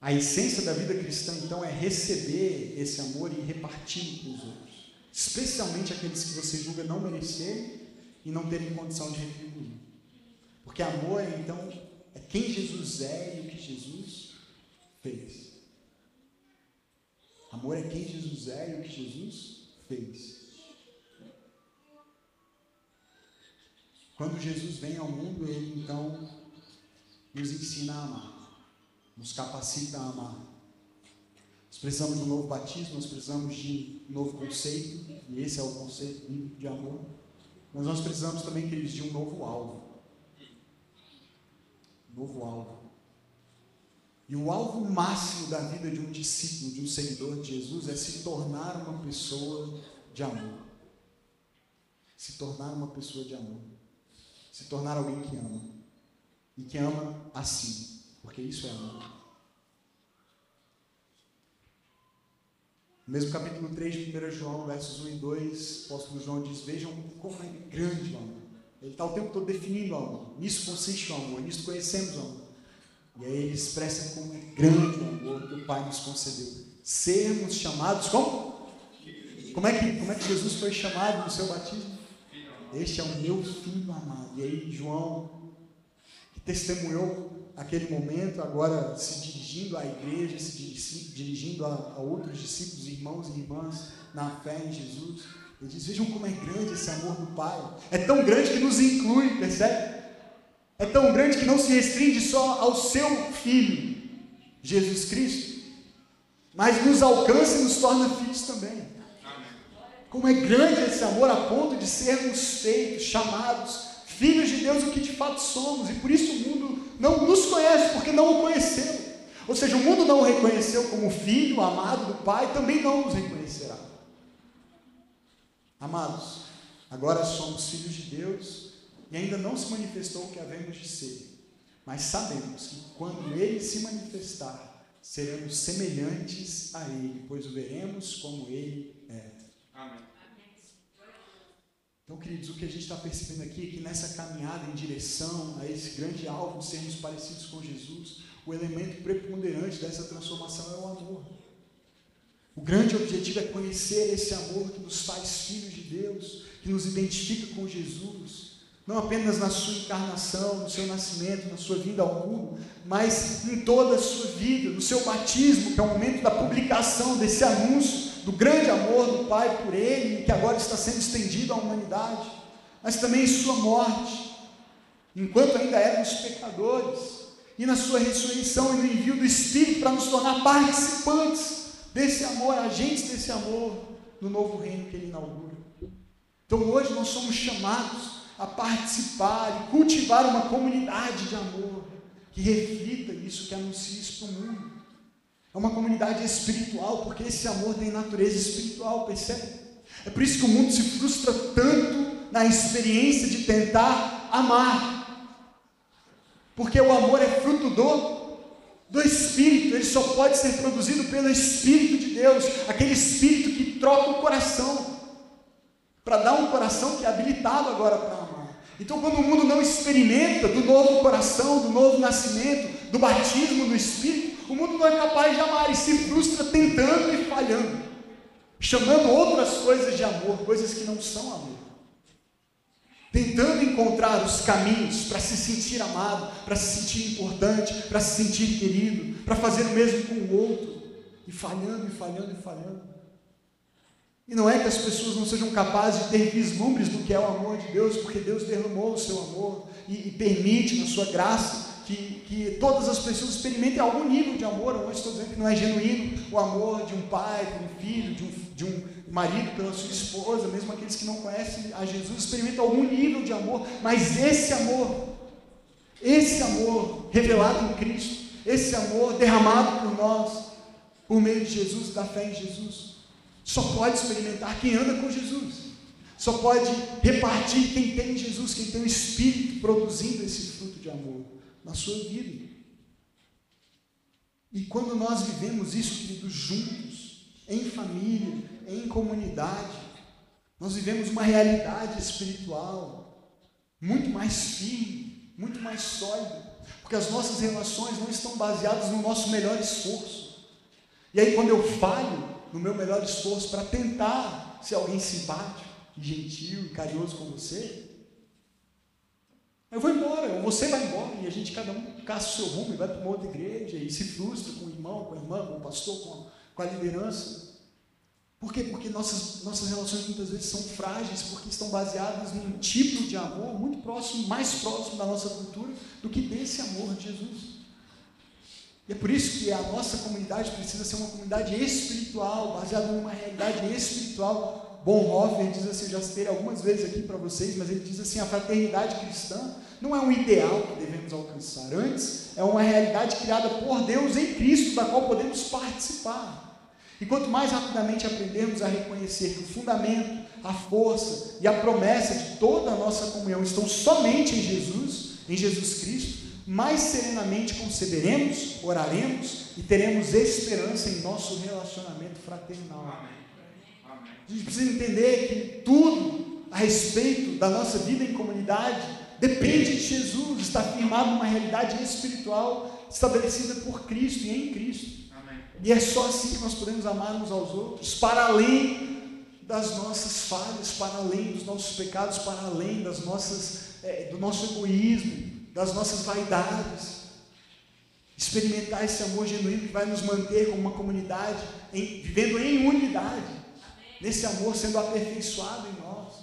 A essência da vida cristã, então, é receber esse amor e repartir com os outros, especialmente aqueles que você julga não merecer e não terem condição de retribuir. Porque amor, então, é quem Jesus é e o que Jesus fez. Amor é quem Jesus é e o que Jesus fez. Quando Jesus vem ao mundo, ele então nos ensina a amar, nos capacita a amar. Nós precisamos de um novo batismo, nós precisamos de um novo conceito, e esse é o conceito de amor. Mas nós precisamos também, queridos, de um novo alvo. Um novo alvo. E o alvo máximo da vida de um discípulo, de um seguidor de Jesus, é se tornar uma pessoa de amor. Se tornar uma pessoa de amor. Se tornar alguém que ama. E que ama assim, porque isso é amor. No mesmo capítulo 3 de 1 João, versos 1 e 2, o apóstolo João diz: Vejam como é grande o amor. Ele está o tempo todo definindo o amor. Nisso consiste o amor, nisso conhecemos o amor. E aí ele expressa como é grande o amor que o Pai nos concedeu. Sermos chamados como? Como é que, como é que Jesus foi chamado no seu batismo? Este é o meu filho amado. E aí João, que testemunhou aquele momento, agora se dirigindo à igreja, se dirigindo a, a outros discípulos, irmãos e irmãs na fé em Jesus, ele diz: Vejam como é grande esse amor do Pai. É tão grande que nos inclui, percebe? É tão grande que não se restringe só ao seu Filho, Jesus Cristo, mas nos alcança e nos torna filhos também. Como é grande esse amor a ponto de sermos feitos, chamados, filhos de Deus, o que de fato somos, e por isso o mundo não nos conhece, porque não o conheceu. Ou seja, o mundo não o reconheceu como filho amado do Pai, também não nos reconhecerá. Amados, agora somos filhos de Deus e ainda não se manifestou o que havemos de ser. Mas sabemos que quando Ele se manifestar, seremos semelhantes a Ele, pois o veremos como Ele é. Amém. Então, queridos, o que a gente está percebendo aqui é que nessa caminhada em direção a esse grande alvo sermos parecidos com Jesus, o elemento preponderante dessa transformação é o amor. O grande objetivo é conhecer esse amor que nos faz filhos de Deus, que nos identifica com Jesus, não apenas na sua encarnação, no seu nascimento, na sua vinda ao mundo, mas em toda a sua vida, no seu batismo, que é o momento da publicação desse anúncio do grande amor do Pai por Ele, que agora está sendo estendido à humanidade, mas também em sua morte, enquanto ainda éramos pecadores, e na sua ressurreição e no envio do Espírito para nos tornar participantes desse amor, agentes desse amor no novo reino que Ele inaugura. Então hoje nós somos chamados a participar e cultivar uma comunidade de amor que reflita isso, que anuncie isso para o mundo. É uma comunidade espiritual, porque esse amor tem natureza espiritual, percebe? É por isso que o mundo se frustra tanto na experiência de tentar amar. Porque o amor é fruto do do Espírito, ele só pode ser produzido pelo Espírito de Deus, aquele Espírito que troca o coração, para dar um coração que é habilitado agora para amar. Então, quando o mundo não experimenta do novo coração, do novo nascimento, do batismo no Espírito, o mundo não é capaz de amar e se frustra tentando e falhando, chamando outras coisas de amor, coisas que não são amor. Tentando encontrar os caminhos para se sentir amado, para se sentir importante, para se sentir querido, para fazer o mesmo com o outro, e falhando, e falhando, e falhando. E não é que as pessoas não sejam capazes de ter vislumbres do que é o amor de Deus, porque Deus derramou o seu amor e, e permite, na sua graça, que, que todas as pessoas experimentem algum nível de amor. Não estou dizendo que não é genuíno o amor de um pai, de um filho, de um, de um marido pela sua esposa, mesmo aqueles que não conhecem a Jesus, experimentam algum nível de amor, mas esse amor, esse amor revelado em Cristo, esse amor derramado por nós, por meio de Jesus, da fé em Jesus, só pode experimentar quem anda com Jesus. Só pode repartir quem tem Jesus, quem tem o Espírito produzindo esse fruto de amor na sua vida. E quando nós vivemos isso, queridos, juntos, em família, em comunidade, nós vivemos uma realidade espiritual muito mais firme, muito mais sólida, porque as nossas relações não estão baseadas no nosso melhor esforço. E aí, quando eu falho, no meu melhor esforço para tentar ser alguém simpático, gentil e carinhoso com você, eu vou embora, ou você vai embora, e a gente cada um caça o seu rumo e vai para uma outra igreja e se frustra com o irmão, com a irmã, com o pastor, com a, com a liderança. Por quê? Porque nossas, nossas relações muitas vezes são frágeis, porque estão baseadas num tipo de amor muito próximo, mais próximo da nossa cultura, do que desse amor de Jesus. E é por isso que a nossa comunidade precisa ser uma comunidade espiritual, baseada numa realidade espiritual Bonhoeffer diz assim, eu já citei algumas vezes aqui para vocês, mas ele diz assim, a fraternidade cristã não é um ideal que devemos alcançar, antes é uma realidade criada por Deus em Cristo, da qual podemos participar. E quanto mais rapidamente aprendermos a reconhecer que o fundamento, a força e a promessa de toda a nossa comunhão estão somente em Jesus, em Jesus Cristo, mais serenamente concederemos, oraremos e teremos esperança em nosso relacionamento fraternal. A gente precisa entender que tudo a respeito da nossa vida em comunidade depende de Jesus, está firmado numa realidade espiritual estabelecida por Cristo e em Cristo. E é só assim que nós podemos amar uns aos outros, para além das nossas falhas, para além dos nossos pecados, para além das nossas, é, do nosso egoísmo, das nossas vaidades. Experimentar esse amor genuíno que vai nos manter como uma comunidade, em, vivendo em unidade, nesse amor sendo aperfeiçoado em nós.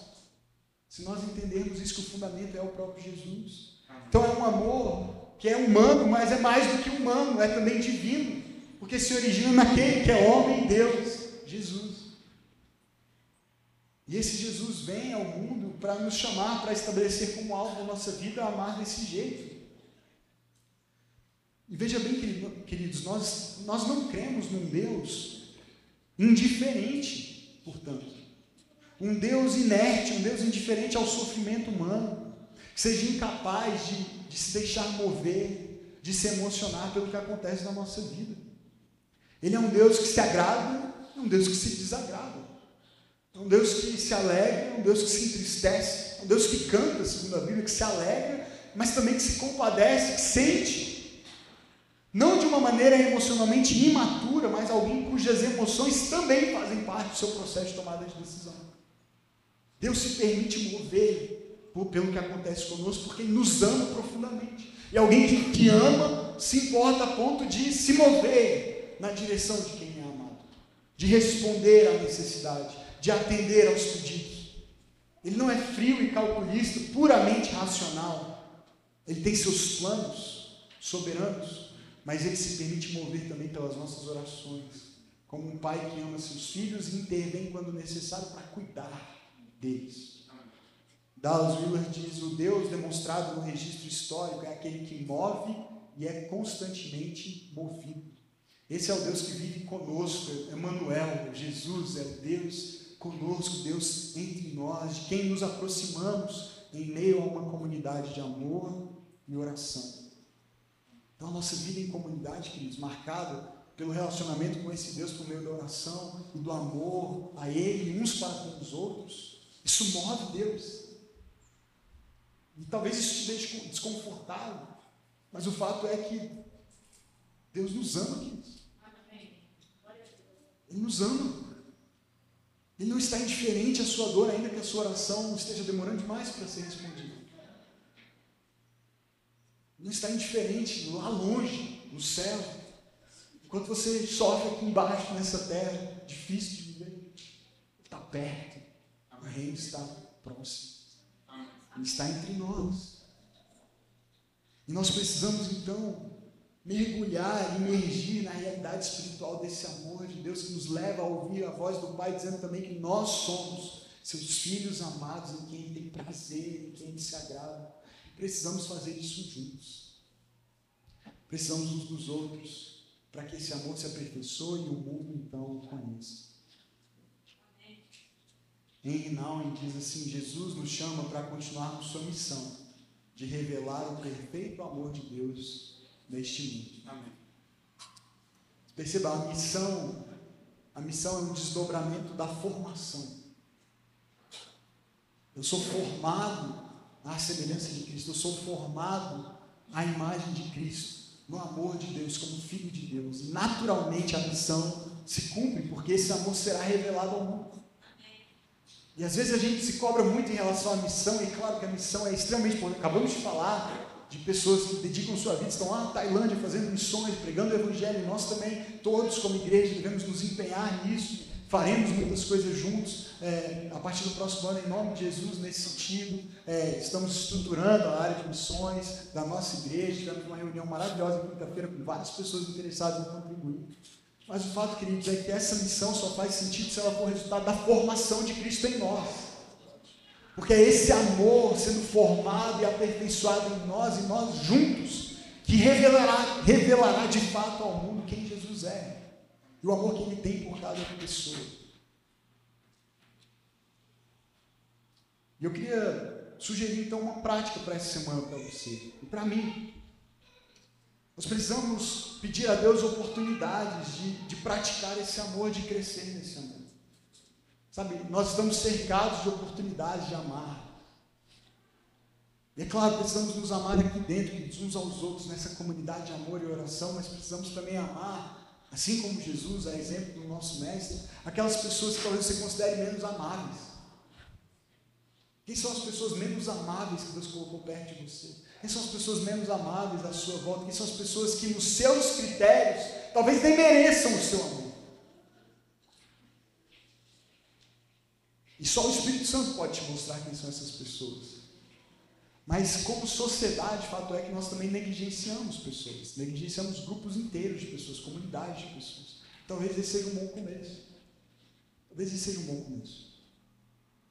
Se nós entendermos isso, que o fundamento é o próprio Jesus. Então é um amor que é humano, mas é mais do que humano, é também divino porque se origina naquele que é homem e Deus, Jesus. E esse Jesus vem ao mundo para nos chamar, para estabelecer como alvo da nossa vida amar desse jeito. E veja bem, queridos, nós, nós não cremos num Deus indiferente, portanto. Um Deus inerte, um Deus indiferente ao sofrimento humano, que seja incapaz de, de se deixar mover, de se emocionar pelo que acontece na nossa vida. Ele é um Deus que se agrada, é um Deus que se desagrada. É um Deus que se alegra, é um Deus que se entristece, é um Deus que canta, segundo a Bíblia, que se alegra, mas também que se compadece, que sente. Não de uma maneira emocionalmente imatura, mas alguém cujas emoções também fazem parte do seu processo de tomada de decisão. Deus se permite mover pelo que acontece conosco, porque Ele nos ama profundamente. E alguém que, que ama se importa a ponto de se mover na direção de quem é amado, de responder à necessidade, de atender aos pedidos. Ele não é frio e calculista, puramente racional. Ele tem seus planos soberanos, mas ele se permite mover também pelas nossas orações, como um pai que ama seus filhos e intervém quando necessário para cuidar deles. Dallas Willard diz: o Deus demonstrado no registro histórico é aquele que move e é constantemente movido. Esse é o Deus que vive conosco, Emmanuel, Jesus é o Deus conosco, Deus entre nós, de quem nos aproximamos em meio a uma comunidade de amor e oração. Então, a nossa vida em comunidade, queridos, marcada pelo relacionamento com esse Deus por meio da oração e do amor a Ele, uns para com os outros, isso move Deus. E talvez isso te deixe desconfortável, mas o fato é que Deus nos ama, queridos. Ele nos ama. Ele não está indiferente à sua dor, ainda que a sua oração esteja demorando demais para ser respondida. Não está indiferente lá longe, no céu. Enquanto você sofre aqui embaixo, nessa terra, difícil de viver, Ele está perto. O reino está próximo. Ele está entre nós. E nós precisamos então mergulhar, emergir na realidade espiritual desse amor de Deus que nos leva a ouvir a voz do Pai dizendo também que nós somos seus filhos amados, em quem tem prazer, em quem se agrada. Precisamos fazer isso juntos. Precisamos uns dos outros para que esse amor se aperfeiçoe e o mundo então o conheça. Henry Nouwen diz assim: Jesus nos chama para continuarmos sua missão de revelar o perfeito amor de Deus neste mundo. Amém. Perceba, a missão, a missão é um desdobramento da formação. Eu sou formado à semelhança de Cristo, eu sou formado à imagem de Cristo, no amor de Deus, como filho de Deus. E naturalmente a missão se cumpre, porque esse amor será revelado ao mundo. E às vezes a gente se cobra muito em relação à missão, e claro que a missão é extremamente importante. Acabamos de falar de pessoas que dedicam sua vida, estão lá na Tailândia fazendo missões, pregando o Evangelho. Nós também, todos como igreja, devemos nos empenhar nisso. Faremos muitas coisas juntos é, a partir do próximo ano, em nome de Jesus, nesse sentido. É, estamos estruturando a área de missões da nossa igreja. Tivemos uma reunião maravilhosa quinta-feira com várias pessoas interessadas em contribuir. Mas o fato, queridos, é que essa missão só faz sentido se ela for resultado da formação de Cristo em nós. Porque é esse amor sendo formado e aperfeiçoado em nós e nós juntos que revelará, revelará de fato ao mundo quem Jesus é e o amor que ele tem por cada pessoa. E eu queria sugerir então uma prática para essa semana para você e para mim. Nós precisamos pedir a Deus oportunidades de, de praticar esse amor, de crescer nesse amor. Sabe, nós estamos cercados de oportunidades de amar. E é claro, precisamos nos amar aqui dentro, uns aos outros, nessa comunidade de amor e oração, mas precisamos também amar, assim como Jesus, a exemplo do nosso mestre, aquelas pessoas que talvez você considere menos amáveis. Quem são as pessoas menos amáveis que Deus colocou perto de você? Quem são as pessoas menos amáveis à sua volta? Quem são as pessoas que, nos seus critérios, talvez nem mereçam o seu amor? E só o Espírito Santo pode te mostrar quem são essas pessoas. Mas, como sociedade, fato é que nós também negligenciamos pessoas, negligenciamos grupos inteiros de pessoas, comunidades de pessoas. Talvez esse seja um bom começo. Talvez esse seja um bom começo.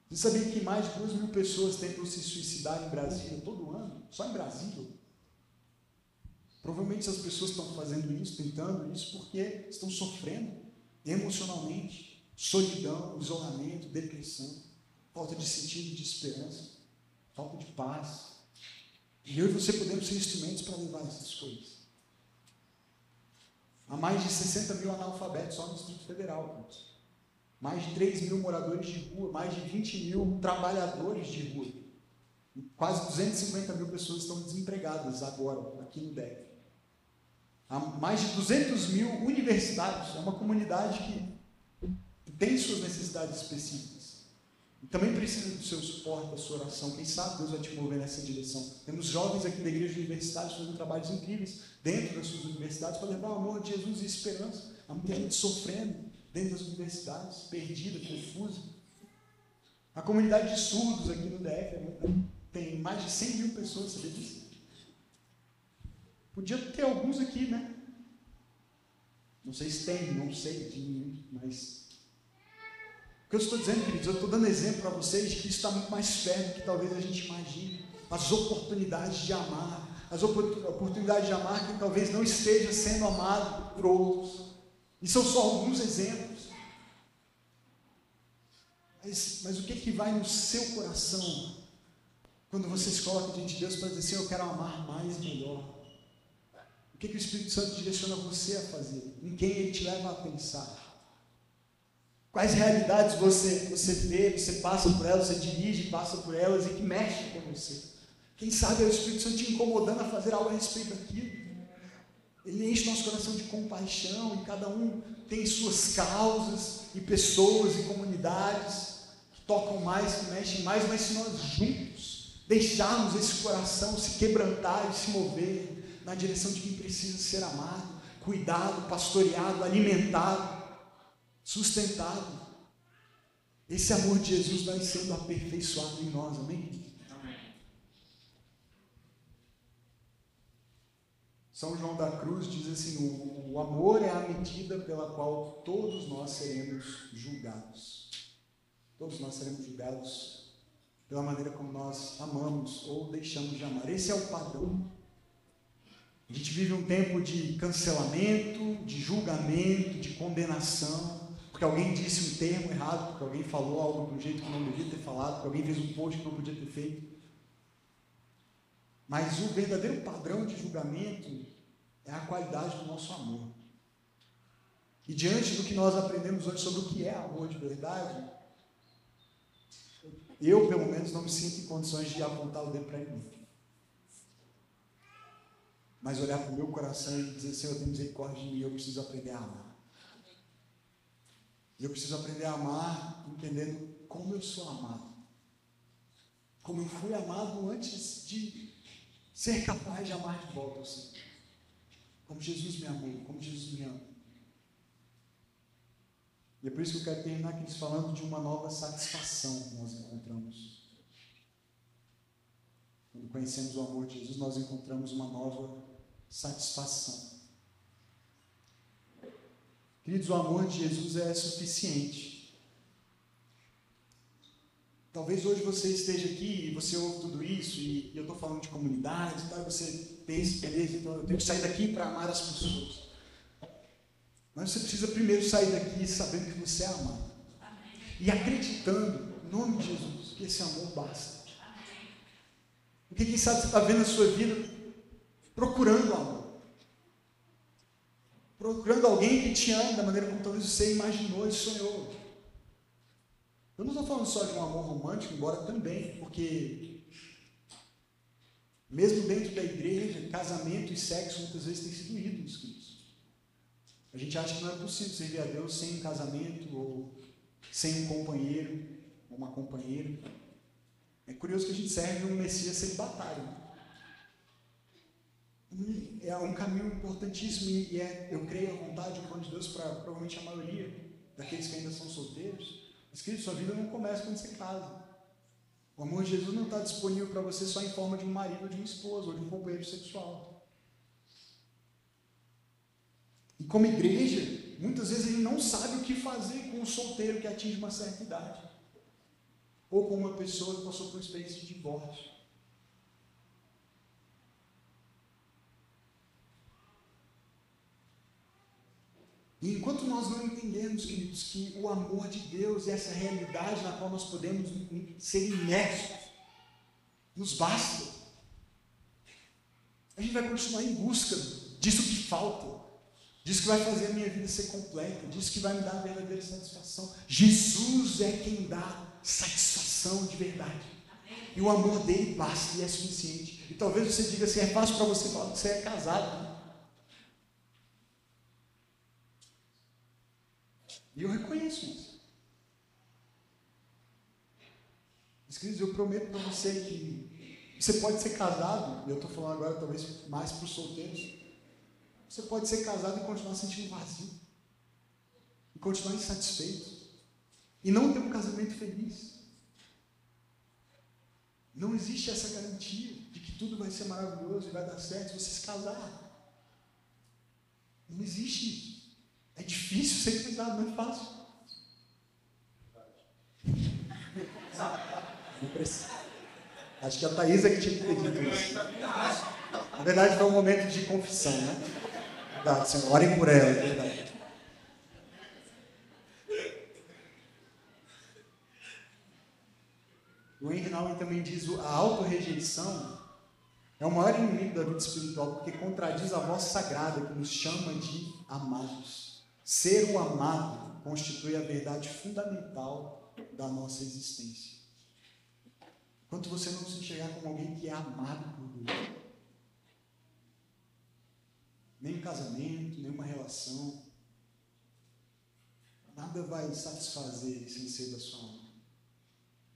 Você sabia que mais de 2 mil pessoas tentam se suicidar em Brasília todo ano? Só em Brasília? Provavelmente essas pessoas estão fazendo isso, tentando isso, porque estão sofrendo emocionalmente, solidão, isolamento, depressão, falta de sentido de esperança, falta de paz. E eu e você podemos ser instrumentos para levar essas coisas. Há mais de 60 mil analfabetos só no Distrito Federal mais de 3 mil moradores de rua, mais de 20 mil trabalhadores de rua. Quase 250 mil pessoas estão desempregadas agora, aqui no DEC. Há mais de 200 mil universitários, é uma comunidade que tem suas necessidades específicas. E também precisa do seu suporte, da sua oração. Quem sabe Deus vai te mover nessa direção. Temos jovens aqui da igreja universitária fazendo trabalhos incríveis dentro das suas universidades para levar o amor de Jesus e esperança. Há muita gente sofrendo dentro das universidades, perdida, confusa. A comunidade de surdos aqui no DF né, tem mais de 100 mil pessoas, sabia disso? Podia ter alguns aqui, né? Não sei se tem, não sei, mas. Que eu estou dizendo, queridos, eu estou dando exemplo para vocês que isso está muito mais perto do que talvez a gente imagine. As oportunidades de amar, as oportunidades de amar que talvez não esteja sendo amado por outros. E são só alguns exemplos. Mas, mas o que, que vai no seu coração quando você se coloca diante de Deus para dizer assim, eu quero amar mais e melhor? O que, que o Espírito Santo direciona você a fazer? Em quem ele te leva a pensar? Quais realidades você, você vê, você passa por elas, você dirige, passa por elas e que mexe com você? Quem sabe é o Espírito Santo te incomodando a fazer algo a respeito daquilo. Ele enche nosso coração de compaixão e cada um tem suas causas e pessoas e comunidades que tocam mais, que mexem mais, mas se nós juntos deixarmos esse coração se quebrantar e se mover na direção de quem precisa ser amado, cuidado, pastoreado, alimentado, sustentado, esse amor de Jesus vai sendo aperfeiçoado em nós, amém? São João da Cruz diz assim: o, o amor é a medida pela qual todos nós seremos julgados. Todos nós seremos julgados pela maneira como nós amamos ou deixamos de amar. Esse é o padrão. A gente vive um tempo de cancelamento, de julgamento, de condenação, porque alguém disse um termo errado, porque alguém falou algo de um jeito que não devia ter falado, porque alguém fez um post que não podia ter feito. Mas o verdadeiro padrão de julgamento é a qualidade do nosso amor. E diante do que nós aprendemos hoje sobre o que é amor de verdade, eu, pelo menos, não me sinto em condições de apontar o dedo para ninguém. Mas olhar para o meu coração e dizer, Senhor, tem misericórdia de mim, eu preciso aprender a amar. E eu preciso aprender a amar entendendo como eu sou amado. Como eu fui amado antes de ser capaz de amar de volta o Senhor. Como Jesus me amou, como Jesus me ama. E é por isso que eu quero terminar aqui falando de uma nova satisfação que nós encontramos. Quando conhecemos o amor de Jesus, nós encontramos uma nova satisfação. Queridos, o amor de Jesus é suficiente. Talvez hoje você esteja aqui e você ouve tudo isso, e, eu estou falando de comunidade, tá? você pense, beleza, então eu tenho que sair daqui para amar as pessoas. Mas você precisa primeiro sair daqui sabendo que você é amado. Amém. E acreditando, em nome de Jesus, que esse amor basta. Amém. Porque quem sabe você está vendo a sua vida procurando amor. Procurando alguém que te ama da maneira como talvez você imaginou e sonhou. Eu não estou falando só de um amor romântico, embora também, porque mesmo dentro da igreja, casamento e sexo muitas vezes têm sido ídolos, queridos. A gente acha que não é possível servir a Deus sem um casamento ou sem um companheiro ou uma companheira. É curioso que a gente serve um Messias celibatário. Né? É um caminho importantíssimo e é, eu creio, a vontade e o plano de Deus para provavelmente a maioria daqueles que ainda são solteiros. Mas, querido, sua vida não começa quando você casa. O amor de Jesus não está disponível para você só em forma de um marido, ou de uma esposa, ou de um companheiro sexual. E como igreja, muitas vezes ele não sabe o que fazer com um solteiro que atinge uma certa idade. Ou com uma pessoa que passou por uma experiência de divórcio. E enquanto nós não entendemos, queridos, que o amor de Deus e essa realidade na qual nós podemos ser imersos, nos basta. A gente vai continuar em busca disso que falta. Diz que vai fazer a minha vida ser completa. Diz que vai me dar a verdadeira satisfação. Jesus é quem dá satisfação de verdade. E o amor dele basta e é suficiente. E talvez você diga assim: é fácil para você falar que você é casado. Né? E eu reconheço isso. Mas, queridos, eu prometo para você que você pode ser casado, eu estou falando agora talvez mais para os solteiros. Você pode ser casado e continuar sentindo vazio. E continuar insatisfeito. E não ter um casamento feliz. Não existe essa garantia de que tudo vai ser maravilhoso e vai dar certo se você se casar. Não existe isso. É difícil ser casado, não é fácil. Acho que a Thaís é que tinha que isso. Na verdade, foi um momento de confissão, né? verdade, Senhor. Orem por ela, é verdade. O Henry Nouwen também diz a autorrejeição é o maior inimigo da vida espiritual, porque contradiz a voz sagrada que nos chama de amados. Ser o amado constitui a verdade fundamental da nossa existência. Enquanto você não se enxergar como alguém que é amado por Deus, nem um casamento, nenhuma relação. Nada vai satisfazer sem ser da sua alma.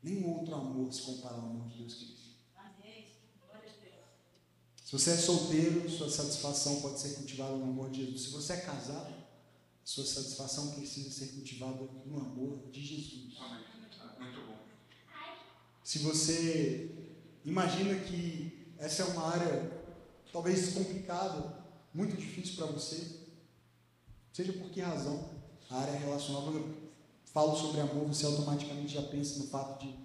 Nenhum outro amor se compara ao amor de Deus Cristo. Se você é solteiro, sua satisfação pode ser cultivada no amor de Jesus. Se você é casado, sua satisfação precisa ser cultivada no amor de Jesus. Amém. Muito bom. Se você imagina que essa é uma área talvez complicada, muito difícil para você, seja por que razão, a área relacional, quando eu falo sobre amor, você automaticamente já pensa no fato de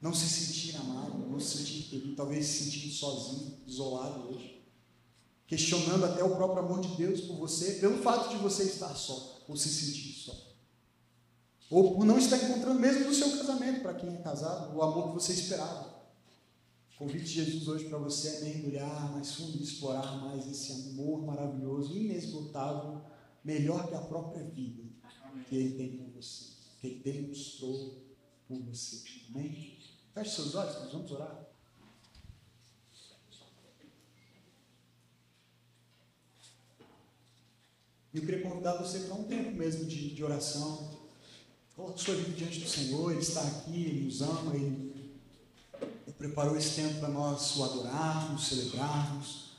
não se sentir amado, não se sentir querido, talvez se sentir sozinho, isolado hoje. Questionando até o próprio amor de Deus por você, pelo fato de você estar só, ou se sentir só. Ou por não estar encontrando, mesmo no seu casamento, para quem é casado, o amor que você esperava. O convite de Jesus hoje para você é mergulhar mais fundo, explorar mais esse amor maravilhoso, inesgotável, melhor que a própria vida que Ele tem por você, que Ele demonstrou por você. Amém? Feche seus olhos, nós vamos orar. Eu queria convidar você para um tempo mesmo de, de oração. Coloque sua vida diante do Senhor, Ele está aqui, Ele nos ama, Ele preparou esse tempo para nós o adorarmos, celebrarmos,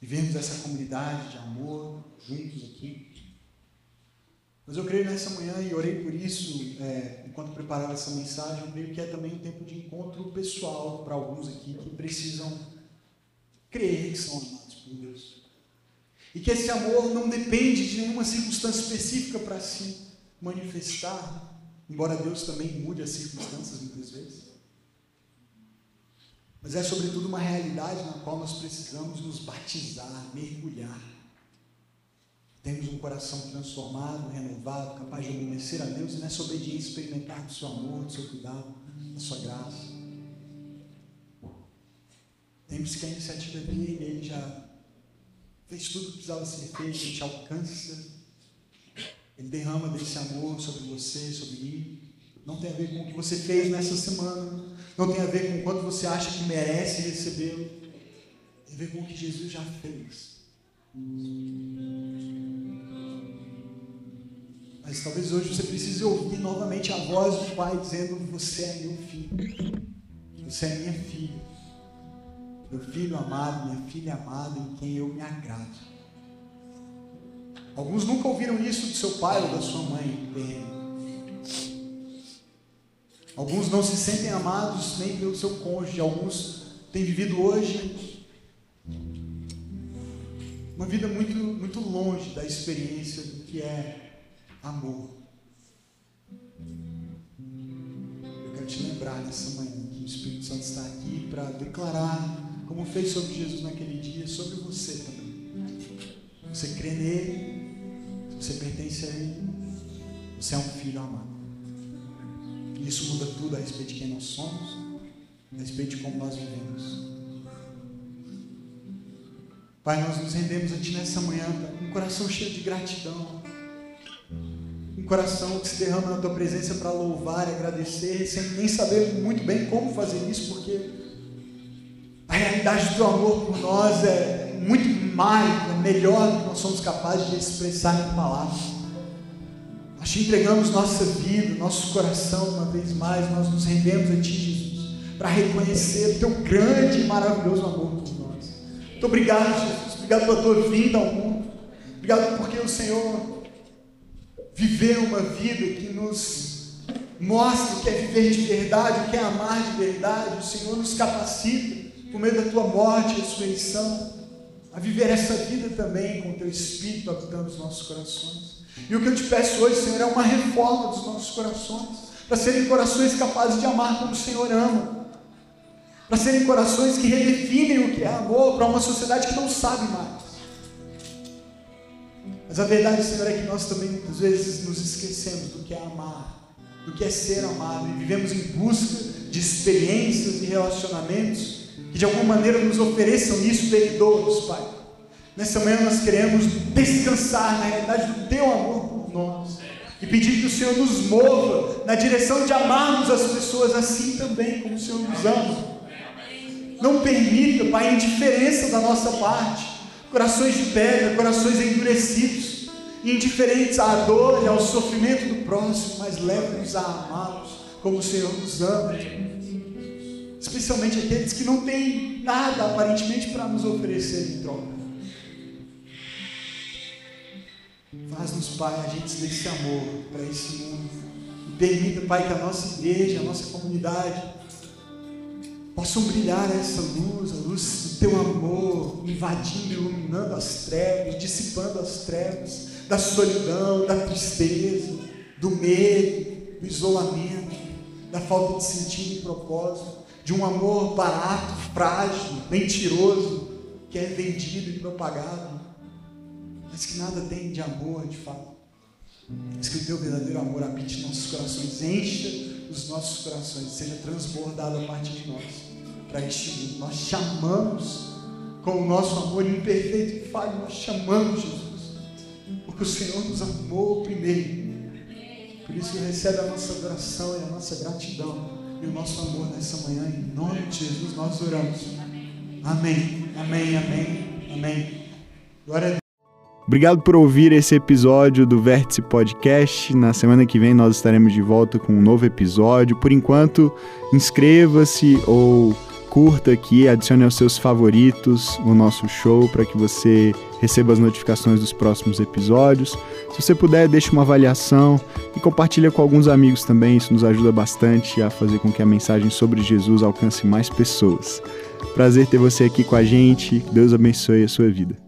vivermos essa comunidade de amor juntos aqui. Mas eu creio nessa manhã e orei por isso é, enquanto preparava essa mensagem. Eu creio que é também um tempo de encontro pessoal para alguns aqui que precisam crer que são amados por Deus. E que esse amor não depende de nenhuma circunstância específica para se manifestar, embora Deus também mude as circunstâncias muitas vezes. Mas é sobretudo uma realidade na qual nós precisamos nos batizar, mergulhar. Temos um coração transformado, renovado, capaz de obedecer a Deus e nessa obediência experimentar do seu amor, do seu cuidado, da sua graça. Temos que a iniciativa dele, ele já fez tudo que precisava ser feito, ele te alcança, ele derrama desse amor sobre você, sobre mim. Não tem a ver com o que você fez nessa semana, não tem a ver com o quanto você acha que merece recebê-lo, tem a ver com o que Jesus já fez. Mas talvez hoje você precise ouvir novamente a voz do Pai dizendo: Você é meu filho, você é minha filha, meu filho amado, minha filha amada em quem eu me agrado. Alguns nunca ouviram isso do seu pai ou da sua mãe Alguns não se sentem amados nem pelo seu cônjuge. Alguns têm vivido hoje uma vida muito, muito longe da experiência do que é amor. Eu quero te lembrar nessa manhã que o Espírito Santo está aqui para declarar, como fez sobre Jesus naquele dia, sobre você também. Você crê nele, você pertence a ele, você é um filho amado. Isso muda tudo a respeito de quem nós somos, a respeito de como nós vivemos. Pai, nós nos rendemos a Ti nessa manhã, um coração cheio de gratidão. Um coração que se derrama na Tua presença para louvar e agradecer, sem nem saber muito bem como fazer isso, porque a realidade do Teu amor por nós é muito mais, é melhor do que nós somos capazes de expressar em palavras. Nós te entregamos nossa vida, nosso coração uma vez mais, nós nos rendemos a Ti, Jesus, para reconhecer o Teu grande e maravilhoso amor por nós. Muito obrigado, Jesus. Obrigado pela Tua vinda ao mundo. Obrigado porque o Senhor viveu uma vida que nos mostra o que é viver de verdade, o que é amar de verdade. O Senhor nos capacita, por meio da Tua morte e ressurreição, a viver essa vida também com o Teu Espírito habitando os nossos corações. E o que eu te peço hoje, Senhor, é uma reforma dos nossos corações, para serem corações capazes de amar como o Senhor ama, para serem corações que redefinem o que é amor para uma sociedade que não sabe mais. Mas a verdade, Senhor, é que nós também muitas vezes nos esquecemos do que é amar, do que é ser amado, e vivemos em busca de experiências e relacionamentos que de alguma maneira nos ofereçam isso, perdoa-nos, Pai. Nessa manhã nós queremos descansar na realidade do Teu amor por nós e pedir que o Senhor nos mova na direção de amarmos as pessoas assim também como o Senhor nos ama. Não permita, Pai, indiferença da nossa parte, corações de pedra, corações endurecidos, indiferentes à dor e ao sofrimento do próximo, mas leve-nos a amá-los como o Senhor nos ama. Especialmente aqueles que não têm nada aparentemente para nos oferecer em troca. Faz-nos, Pai, agentes desse amor para esse mundo. E permita, Pai, que a nossa igreja, a nossa comunidade, possam brilhar essa luz, a luz do Teu amor, invadindo, iluminando as trevas, dissipando as trevas, da solidão, da tristeza, do medo, do isolamento, da falta de sentido e propósito, de um amor barato, frágil, mentiroso, que é vendido e propagado mas que nada tem de amor de fato. Mas que o teu verdadeiro amor habite nossos corações, encha os nossos corações, seja transbordado a partir de nós para este mundo. Nós chamamos com o nosso amor imperfeito e falho, nós chamamos Jesus, porque o Senhor nos amou primeiro. Por isso recebe a nossa adoração e a nossa gratidão e o nosso amor nessa manhã. Em nome de Jesus nós oramos. Amém. Amém. Amém. Amém. Glória a Deus. Obrigado por ouvir esse episódio do Vértice Podcast. Na semana que vem nós estaremos de volta com um novo episódio. Por enquanto, inscreva-se ou curta aqui, adicione aos seus favoritos o nosso show para que você receba as notificações dos próximos episódios. Se você puder, deixe uma avaliação e compartilhe com alguns amigos também. Isso nos ajuda bastante a fazer com que a mensagem sobre Jesus alcance mais pessoas. Prazer ter você aqui com a gente. Deus abençoe a sua vida.